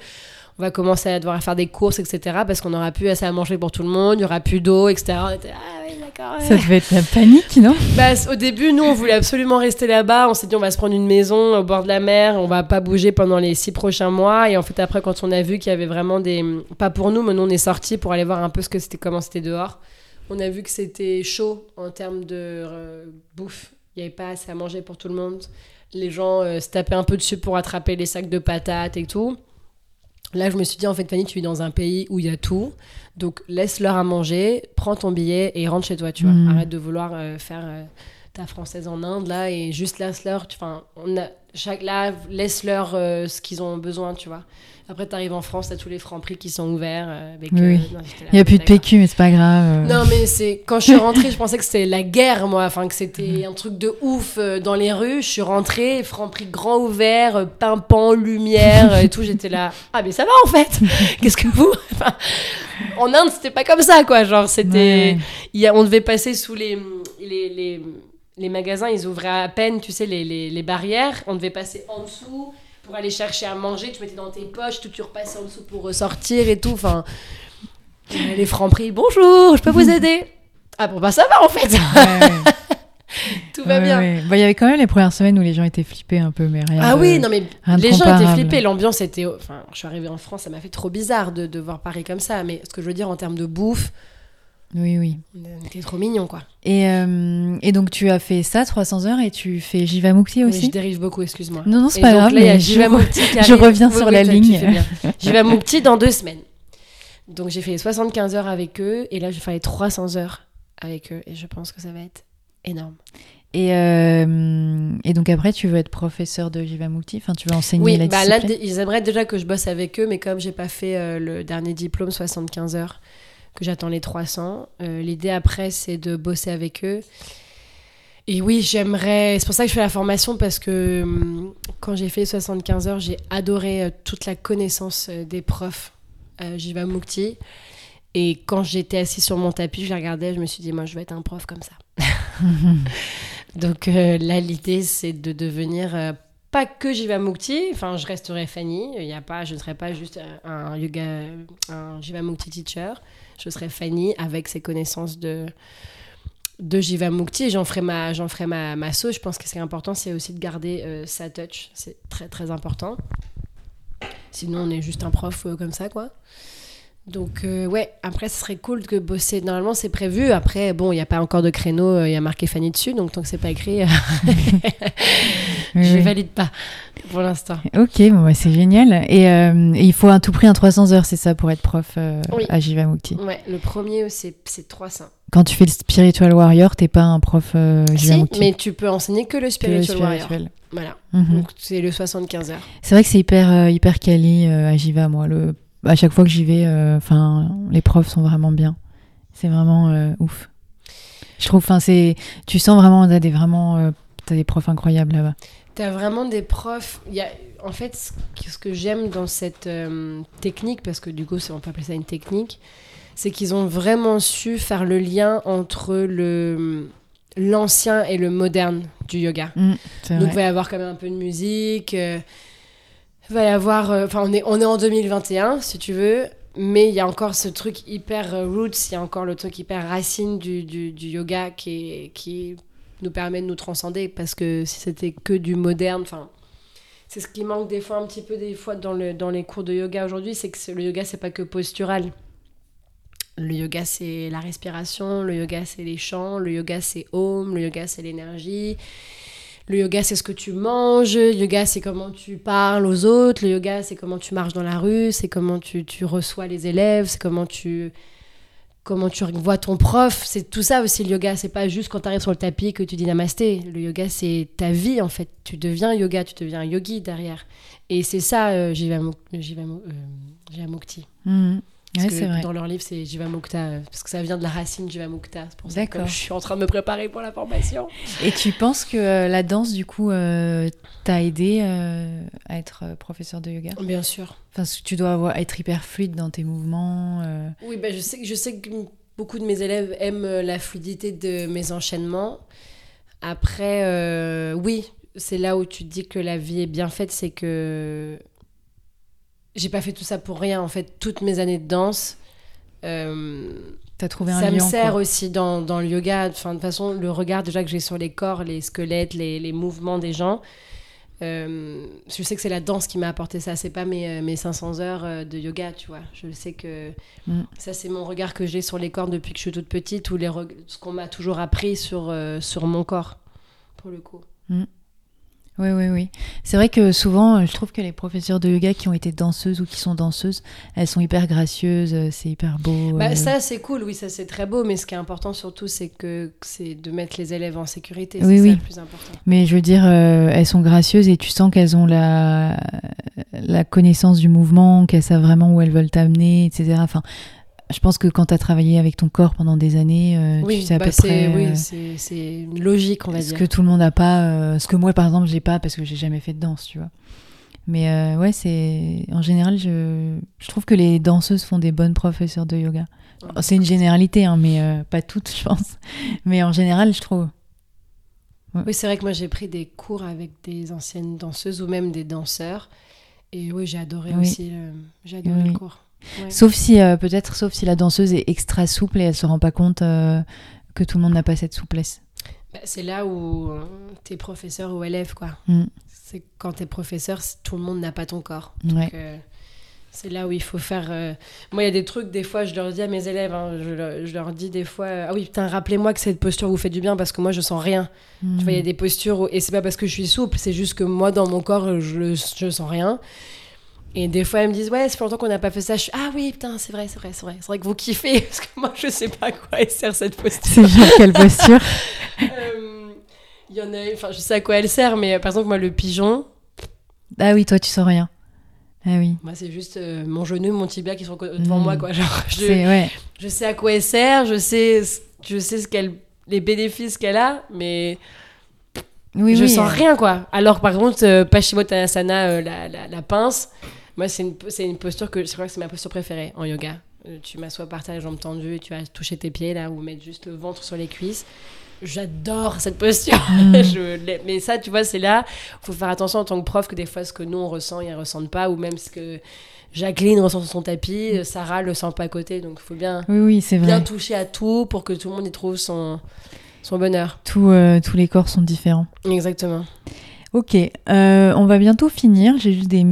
on va commencer à devoir faire des courses, etc. Parce qu'on n'aura plus assez à manger pour tout le monde, il y aura plus d'eau, etc. On était, ah oui, d'accord. ouais. Ça devait être la panique, non? Bah, au début, nous, on voulait absolument rester là-bas. On s'est dit, on va se prendre une maison au bord de la mer. On va pas bouger pendant les six prochains mois. Et en fait, après, quand on a vu qu'il y avait vraiment des. Pas pour nous, mais nous, on est sortis pour aller voir un peu ce que c'était, comment c'était dehors. On a vu que c'était chaud en termes de euh, bouffe. Il n'y avait pas assez à manger pour tout le monde. Les gens euh, se tapaient un peu dessus pour attraper les sacs de patates et tout. Là, je me suis dit, en fait, Fanny, tu vis dans un pays où il y a tout. Donc, laisse-leur à manger, prends ton billet et rentre chez toi, tu vois. Mhm. Arrête de vouloir euh, faire euh, ta française en Inde, là, et juste laisse-leur. tu- Enfin, on a. Chaque, là, laisse-leur euh, ce qu'ils ont besoin, tu vois. Après, t'arrives en France, t'as tous les francs prix qui sont ouverts. euh, avec, Oui, euh, non, là, Il n'y a plus de. PQ, mais c'est pas grave. euh. Non, mais c'est quand je suis rentrée, je pensais que c'était la guerre, moi. Enfin, que c'était un truc de ouf euh, dans les rues. Je suis rentrée, Franprix grand ouvert, pimpant, lumière et tout. J'étais là. Ah, mais ça va en fait. Qu'est-ce que vous Enfin, En Inde, c'était pas comme ça, quoi. Genre, c'était. Ouais. on devait passer sous les, les, les, les magasins, ils ouvraient à peine, tu sais, les, les, les barrières. On devait passer en dessous pour aller chercher à manger. Tu mettais dans tes poches, tout tu repassais en dessous pour ressortir et tout. Enfin, les francs prix, bonjour, je peux vous aider? Ah bon, bah ça va en fait, Ouais, tout va Ouais, bien. ouais. Bah, Il y avait quand même les premières semaines où les gens étaient flippés un peu, mais rien. Ah de- oui, non mais les gens étaient flippés, l'ambiance était... Enfin, je suis arrivée en France, ça m'a fait trop bizarre de, de voir Paris comme ça, mais ce que je veux dire en termes de bouffe, Oui, oui. on était trop mignons quoi. Et, euh, et donc, tu as fait ça, 300 heures, et tu fais Jivamukti aussi je dérive beaucoup, excuse-moi. Non, non, c'est pas donc grave. là, mais je- je reviens Oui, sur oui, la ligne. fais. Jivamukti dans deux semaines. Donc j'ai fait les 75 heures avec eux, et là je vais faire les 300 heures avec eux, et je pense que ça va être énorme. Et, euh, et donc après, tu veux être professeur de Jivamukti Enfin, tu veux enseigner Oui, la bah là, discipline? d- ils aimeraient déjà que je bosse avec eux, mais comme j'ai pas fait euh, le dernier diplôme 75 heures, que j'attends les 300, euh, l'idée après c'est de bosser avec eux. Et oui, j'aimerais. C'est pour ça que je fais la formation parce que hum, quand j'ai fait 75 heures, j'ai adoré euh, toute la connaissance euh, des profs Jiva Mukti. Et quand j'étais assise sur mon tapis, je les regardais, je me suis dit, moi, je vais être un prof comme ça. Donc là, l'idée, c'est de devenir pas que Jiva Mukti. Enfin, je resterai Fanny. Il y a pas, je ne serai pas juste un yoga, un Jiva Mukti teacher. Je serai Fanny avec ses connaissances de de Jiva Mukti et j'en ferai ma j'en ferai ma, ma sauce. Je pense que ce qui est important, c'est aussi de garder euh, sa touch. C'est très très important. Sinon, on est juste un prof comme ça, quoi. Donc, euh, ouais, après, ce serait cool que bosser. Normalement, c'est prévu. Après, bon, il n'y a pas encore de créneau, euh, il y a marqué Fanny dessus, donc tant que c'est pas écrit, Oui, je oui. valide pas pour l'instant. Ok, bon, bah, c'est génial. Et, euh, il faut à tout prix un 300 heures, c'est ça, pour être prof euh, Oui. à Jivamukti. Ouais, le premier, c'est c'est 300. Quand tu fais le Spiritual Warrior, t'es pas un prof euh, Si, Jivamukti. mais tu peux enseigner que le Que le spiritual, warrior. Voilà, Mhm. donc c'est le 75 heures. C'est vrai que c'est hyper, euh, hyper quali euh, à Jiva, moi. Le... À chaque fois que j'y vais, euh, enfin, les profs sont vraiment bien. C'est vraiment euh, ouf. Je trouve, enfin, c'est, tu sens vraiment, t'as des vraiment, euh, t'as des profs incroyables là-bas. T'as vraiment des profs. Il y a, en fait, ce que- j'aime dans cette euh, technique, parce que du coup, on peut appeler ça une technique, c'est qu'ils ont vraiment su faire le lien entre le l'ancien et le moderne du yoga. Mm, c'est Donc, il va y avoir quand même un peu de musique. euh, va y avoir. euh, Enfin, on, est, on est en 2021, si tu veux. Mais il y a encore ce truc hyper euh, roots, il y a encore le truc hyper racine du, du, yoga qui, qui nous permet de nous transcender. Parce que si c'était que du moderne, enfin. C'est ce qui manque des fois un petit peu des fois dans, le, dans les cours de yoga aujourd'hui, c'est que le yoga c'est pas que postural. Le yoga c'est la respiration, le yoga c'est les chants, le yoga c'est Om, le yoga c'est l'énergie, le yoga, c'est ce que tu manges. Le yoga, c'est comment tu parles aux autres. Le yoga, c'est comment tu marches dans la rue. C'est comment tu, tu reçois les élèves. C'est comment tu, comment tu vois ton prof. C'est tout ça aussi, le yoga. C'est pas juste quand tu arrives sur le tapis que tu dis namasté. Le yoga, c'est ta vie, en fait. Tu deviens yoga, tu deviens yogi derrière. Et c'est ça, euh, Jivamo- euh, Jivamukti. Mm. Parce Ouais, que c'est vrai. Dans leur livre, c'est Jivamukta. euh, Parce que ça vient de la racine Jivamukta. C'est pour ça que je suis en train de me préparer pour la formation. Et tu penses que euh, la danse, du coup, euh, t'a aidé euh, à être professeur de yoga? Bien sûr. Enfin, tu dois avoir, être hyper fluide dans tes mouvements. Oui, bah, je, sais, que- je sais que beaucoup de mes élèves aiment la fluidité de mes enchaînements. Après, oui, c'est là où tu te dis que la vie est bien faite, c'est que j'ai pas fait tout ça pour rien. En fait, toutes mes années de danse, euh, T'as trouvé un ça lien. me sert quoi. aussi dans, dans le yoga. Enfin, de toute façon, le regard déjà que j'ai sur les corps, les squelettes, les, les mouvements des gens. euh, je sais que c'est la danse qui m'a apporté ça. C'est pas mes, euh, mes 500 heures de yoga, tu vois. Je sais que Mm. ça, c'est mon regard que j'ai sur les corps depuis que je suis toute petite ou les ce qu'on m'a toujours appris sur, euh, sur mon corps, pour le coup. Oui, oui, oui. C'est vrai que souvent, euh, je trouve que les professeurs de yoga qui ont été danseuses ou qui sont danseuses, elles sont hyper gracieuses, euh, c'est hyper beau. Bah, euh. ça, c'est cool, oui, ça, c'est très beau. Mais ce qui est important surtout, c'est que c'est de mettre les élèves en sécurité. Oui, c'est oui. ça le plus important. Mais je veux dire, euh, elles sont gracieuses et tu sens qu'elles ont la, la connaissance du mouvement, qu'elles savent vraiment où elles veulent t'amener, etc. Enfin, je pense que quand tu as travaillé avec ton corps pendant des années, euh, Oui, tu sais à bah, peu c'est près oui, euh, c'est- c'est logique, on va ce dire. que tout le monde n'a pas, euh, ce que moi par exemple j'ai pas parce que j'ai jamais fait de danse, tu vois. Mais euh, ouais, c'est en général, je, je trouve que les danseuses font des bonnes professeurs de yoga. C'est une généralité, hein, mais pas toutes, je pense. Mais en général, je trouve. Oui, c'est vrai que moi j'ai pris des cours avec des anciennes danseuses ou même des danseurs. Et oui, j'ai adoré Oui. aussi j'ai adoré Oui. le cours. Ouais. Sauf si, euh, peut-être, sauf si la danseuse est extra souple et elle se rend pas compte euh, que tout le monde n'a pas cette souplesse. Bah, c'est là où euh, t'es professeur ou élève, quoi. Mm. C'est quand t'es professeur, tout le monde n'a pas ton corps. Donc, euh, c'est là où il faut faire. euh, Moi, il y a des trucs, des fois, je leur dis à mes élèves, hein, je, leur, je leur dis des fois, euh, ah oui, putain, rappelez-moi que cette posture vous fait du bien parce que moi, je sens rien. Mm. Tu vois, il y a des postures, où- et c'est pas parce que je suis souple, c'est juste que moi, dans mon corps, je, je sens rien. Et des fois, elles me disent, ouais, ça fait longtemps qu'on n'a pas fait ça. Je suis, ah oui, putain, c'est vrai, c'est vrai, c'est vrai. C'est vrai que vous kiffez, parce que moi, je sais pas à quoi elle sert cette posture. C'est genre quelle posture Euh, Il y en a, enfin, je sais à quoi elle sert, mais euh, par exemple, moi, le pigeon, Ah oui, toi tu sens rien. Ah oui. moi, c'est juste euh, mon genou, mon tibia qui sont devant Mm. moi, quoi. Genre, je, C'est ouais. je sais à quoi elle sert, je sais, je sais ce qu'elle, les bénéfices qu'elle a, mais Oui, je oui, sens euh, rien, quoi. Alors, par contre, euh, Paschimottanasana, euh, la, la, la pince, moi, c'est une, une posture que je crois que c'est ma posture préférée en yoga. Euh, tu m'assois par terre, les jambes tendues, et tu vas toucher tes pieds, là, ou mettre juste le ventre sur les cuisses. J'adore cette posture. Mm. Je mais ça, tu vois, c'est là, faut faire attention en tant que prof que des fois, ce que nous, on ressent, ils ne ressentent pas, ou même ce que Jacqueline ressent sur son tapis, euh, Sarah le sent pas à côté. Donc, il faut bien, Oui, oui, c'est bien toucher à tout pour que tout le monde y trouve son, son bonheur. Tout, euh, tous les corps sont différents. Exactement. Ok, euh, on va bientôt finir. J'ai juste des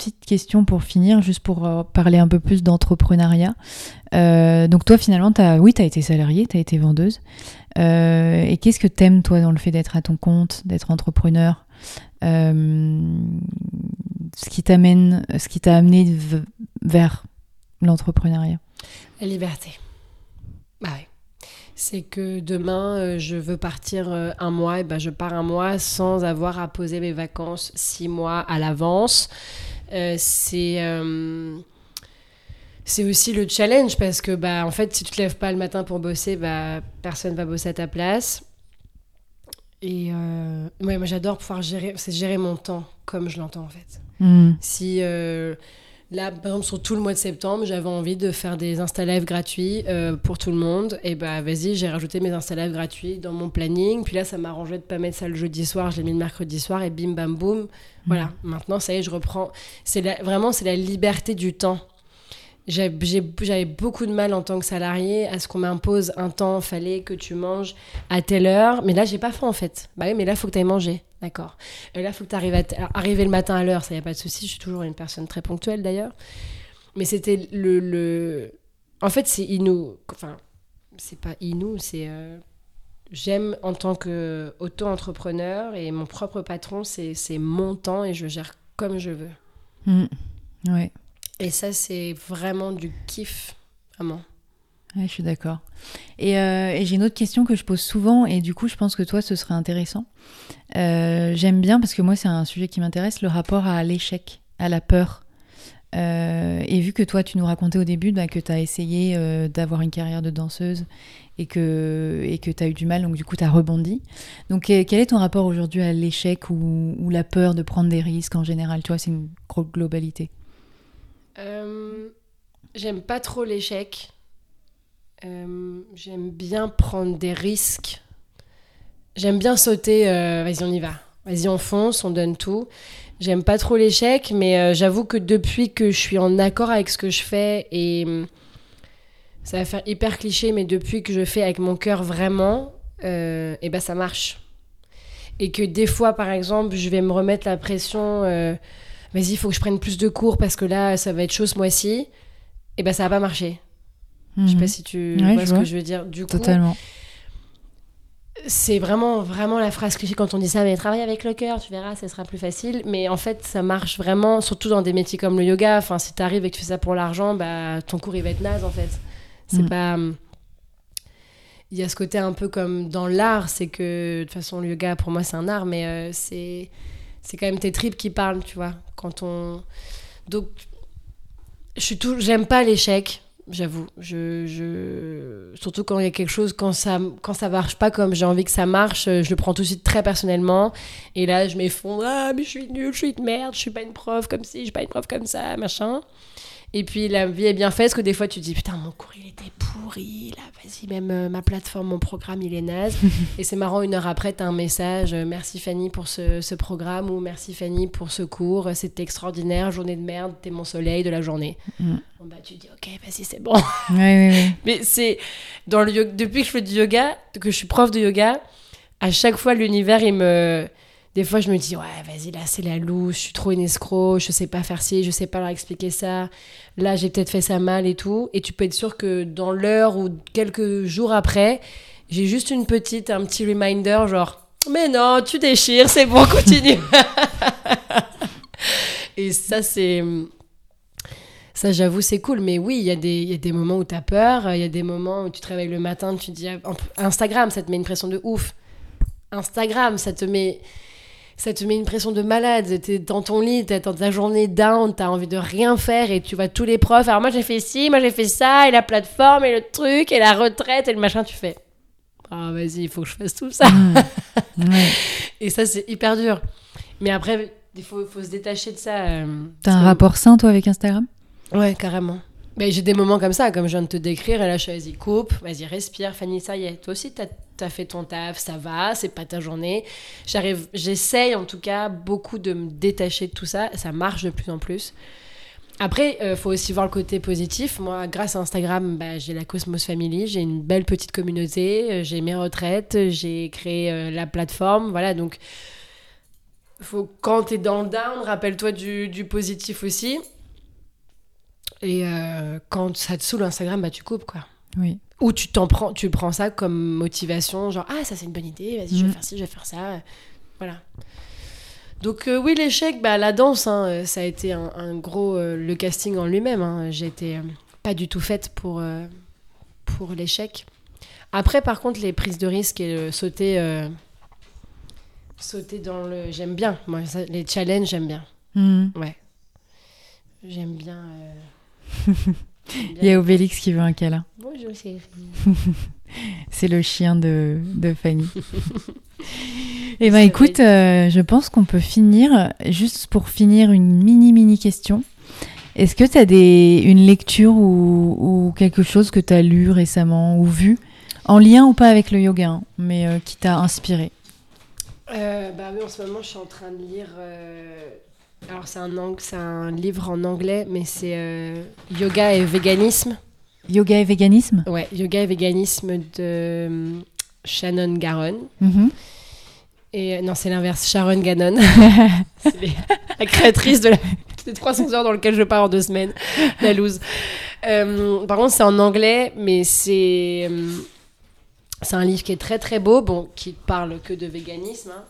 petites questions pour finir, juste pour euh, parler un peu plus d'entrepreneuriat. Euh, donc toi, finalement, as, oui, tu as été salariée, tu as été vendeuse. Euh, et qu'est-ce que t'aimes, toi, dans le fait d'être à ton compte, d'être entrepreneur? Ce qui t'amène, ce qui t'a amené vers l'entrepreneuriat? La liberté. Bah ouais. C'est que demain, je veux partir un mois, et ben je pars un mois sans avoir à poser mes vacances six mois à l'avance. Euh, c'est. euh, c'est aussi le challenge parce que bah en fait si tu te lèves pas le matin pour bosser bah personne va bosser à ta place et euh, ouais, moi j'adore pouvoir gérer c'est gérer mon temps comme je l'entends en fait Hmm. si euh, là par exemple sur tout le mois de septembre j'avais envie de faire des insta live gratuits euh, pour tout le monde. Et bah vas-y j'ai rajouté mes insta live gratuits dans mon planning. Puis là ça m'arrangeait de pas mettre ça le jeudi soir. Je l'ai mis le mercredi soir et bim bam boum. Voilà. Maintenant ça y est je reprends. C'est la- vraiment c'est la liberté du temps J'avais beaucoup de mal en tant que salarié à ce qu'on m'impose un temps, fallait que tu manges à telle heure. Mais là, j'ai pas faim en fait. Bah oui, mais là, faut que tu ailles manger. D'accord. Et là, faut que tu arrives à arriver le matin à l'heure, ça y a pas de souci. Je suis toujours une personne très ponctuelle d'ailleurs. Mais c'était le, le. En fait, c'est inou. Enfin, c'est pas inou, c'est. euh, J'aime en tant que auto-entrepreneur et mon propre patron, c'est mon temps et je gère comme je veux. Hmm. Ouais. Et ça, c'est vraiment du kiff, vraiment. Ouais, je suis d'accord. Et, euh, et j'ai une autre question que je pose souvent, et du coup, je pense que toi, ce serait intéressant. Euh, J'aime bien, parce que moi, c'est un sujet qui m'intéresse, le rapport à l'échec, à la peur. Euh, et vu que toi, tu nous racontais au début bah, que tu as essayé d'avoir une carrière de danseuse et que et que tu as eu du mal, donc du coup, tu as rebondi. Donc, quel est ton rapport aujourd'hui à l'échec ou, ou la peur de prendre des risques en général? Tu vois, c'est une grosse globalité. Euh, J'aime pas trop l'échec. Euh, J'aime bien prendre des risques. J'aime bien sauter. euh, Vas-y, on y va. Vas-y, on fonce, on donne tout. J'aime pas trop l'échec, mais j'avoue que depuis que je suis en accord avec ce que je fais, et hum, ça va faire hyper cliché, mais depuis que je fais avec mon cœur vraiment, et ben ça marche. Et que des fois, par exemple, je vais me remettre la pression. Vas-y, il faut que je prenne plus de cours parce que là, ça va être chaud ce mois-ci. Et ben ça va pas marcher. Je sais Mhm. pas si tu Ouais, vois ce vois. que je veux dire. Du coup, Totalement. c'est vraiment, vraiment la phrase cliché quand on dit ça, mais travaille avec le cœur, tu verras, ça sera plus facile. Mais en fait, ça marche vraiment, surtout dans des métiers comme le yoga. Enfin, si t'arrives et que tu fais ça pour l'argent, bah, ton cours, il va être naze, en fait. C'est Mm. pas... hum, Il y a ce côté un peu comme dans l'art, c'est que, de toute façon, le yoga, pour moi, c'est un art, mais euh, c'est... C'est quand même tes tripes qui parlent, tu vois. Quand on... Donc, je suis tout... J'aime pas l'échec, j'avoue. Je, je... Surtout quand il y a quelque chose, quand ça, quand ça marche pas comme j'ai envie que ça marche, euh, je le prends tout de suite très personnellement. Et là, je m'effondre. Ah, mais je suis nulle, je suis une merde, je suis pas une prof comme ci, je suis pas une prof comme ça, machin. Et puis la vie est bien faite, parce que des fois tu te dis putain, mon cours il était pourri, là, vas-y, même euh, ma plateforme, mon programme il est naze. et c'est marrant, une heure après, t'as un message euh, merci Fanny pour ce, ce programme ou merci Fanny pour ce cours, c'était extraordinaire, journée de merde, t'es mon soleil de la journée. Mm. Bon, bah tu dis ok, vas-y, c'est bon. Mais c'est dans le depuis que je fais du yoga, que je suis prof de yoga, à chaque fois l'univers il me des fois je me dis ouais, vas-y là c'est la louche, je suis trop une escroc, je sais pas faire ci, je sais pas leur expliquer ça. Là, j'ai peut-être fait ça mal et tout et tu peux être sûr que dans l'heure ou quelques jours après, j'ai juste une petite un petit reminder genre mais non, tu déchires, c'est bon, continue. et ça c'est ça, j'avoue, c'est cool. Mais oui, il y, a des- y a des moments où tu as peur. Il y a des moments où tu te réveilles le matin, tu te dis... ah, Instagram, ça te met une pression de ouf. Instagram, ça te met... Ça te met une pression de malade. T'es dans ton lit, t'es dans ta journée down, t'as envie de rien faire et tu vois tous les profs. Alors moi j'ai fait ci, moi j'ai fait ça, et la plateforme, et le truc, et la retraite, et le machin, tu fais. Ah vas-y, il faut que je fasse tout ça. Et ça, c'est hyper dur. Mais après, il faut, faut se détacher de ça. euh, T'as un que- rapport sain, toi, avec Instagram? Ouais, carrément. Mais j'ai des moments comme ça, comme je viens de te décrire, et là je suis vas-y, coupe, vas-y, respire, Fanny, ça y est. Toi aussi, t'as as fait ton taf, ça va, c'est pas ta journée. J'arrive, j'essaye en tout cas beaucoup de me détacher de tout ça, ça marche de plus en plus. Après, il faut aussi voir le côté positif. Moi, grâce à Instagram, bah, j'ai la Cosmos Family, j'ai une belle petite communauté, euh, j'ai mes retraites, j'ai créé euh, la plateforme, voilà, donc faut, quand t'es dans le down, rappelle-toi du, positif aussi. Et euh, quand ça te saoule Instagram, bah tu coupes quoi. Oui. Ou tu t'en prends, tu prends ça comme motivation, genre ah ça c'est une bonne idée, vas-y je vais Mhm. faire ci, je vais faire ça, voilà. Donc euh, oui l'échec, bah la danse, hein, euh, ça a été un, un gros euh, le casting en lui-même. hein. Euh, pas du tout faite pour pour l'échec. Après par contre les prises de risque et le sauter sauter dans le, j'aime bien. Moi ça- les challenges j'aime bien. Mm. Ouais. J'aime bien. euh, Il y a Obélix qui veut un câlin. Bonjour chérie. C'est le chien de, de Fanny. Eh ben C'est écoute, euh, je pense qu'on peut finir, juste pour finir une mini mini question. Est-ce que tu as des, une lecture ou, ou quelque chose que tu as lu récemment ou vu, en lien ou pas avec le yoga, hein, mais euh, qui t'a inspiré? Euh, bah oui, en ce moment, je suis en train de lire. euh, Alors, c'est un, ang- c'est un livre en anglais, mais c'est euh, Yoga et véganisme. Yoga et véganisme Ouais, Yoga et véganisme de euh, Shannon Garon. Mhm. Et euh, non, c'est l'inverse, Sharon Gannon. c'est les- la créatrice de la, des 300 heures dans lesquelles je pars en deux semaines. La loose. Euh, par contre, c'est en anglais, mais c'est. C'est un livre qui est très très beau, bon, qui parle que de véganisme, hein,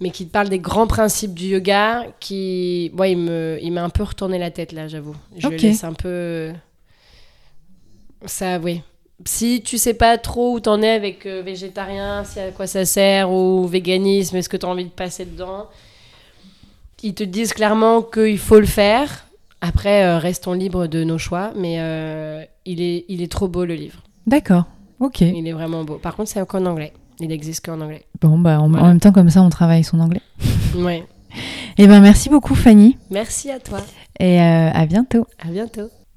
mais qui parle des grands principes du yoga, qui, ouais, il me, il m'a un peu retourné la tête là, j'avoue. Je Ok. laisse un peu, ça, oui. Si tu sais pas trop où t'en es avec euh, végétarien, si à quoi ça sert, ou véganisme, est-ce que tu as envie de passer dedans, ils te disent clairement qu'il faut le faire. Après, euh, restons libres de nos choix, mais euh, il, est, il est trop beau le livre. D'accord, ok. Il est vraiment beau. Par contre, c'est qu'en anglais. Il existe qu'en anglais. Bon, bah en, même temps, comme ça, on travaille son anglais. Ouais. Eh ben merci beaucoup Fanny, Merci à toi. et euh, à bientôt. À bientôt.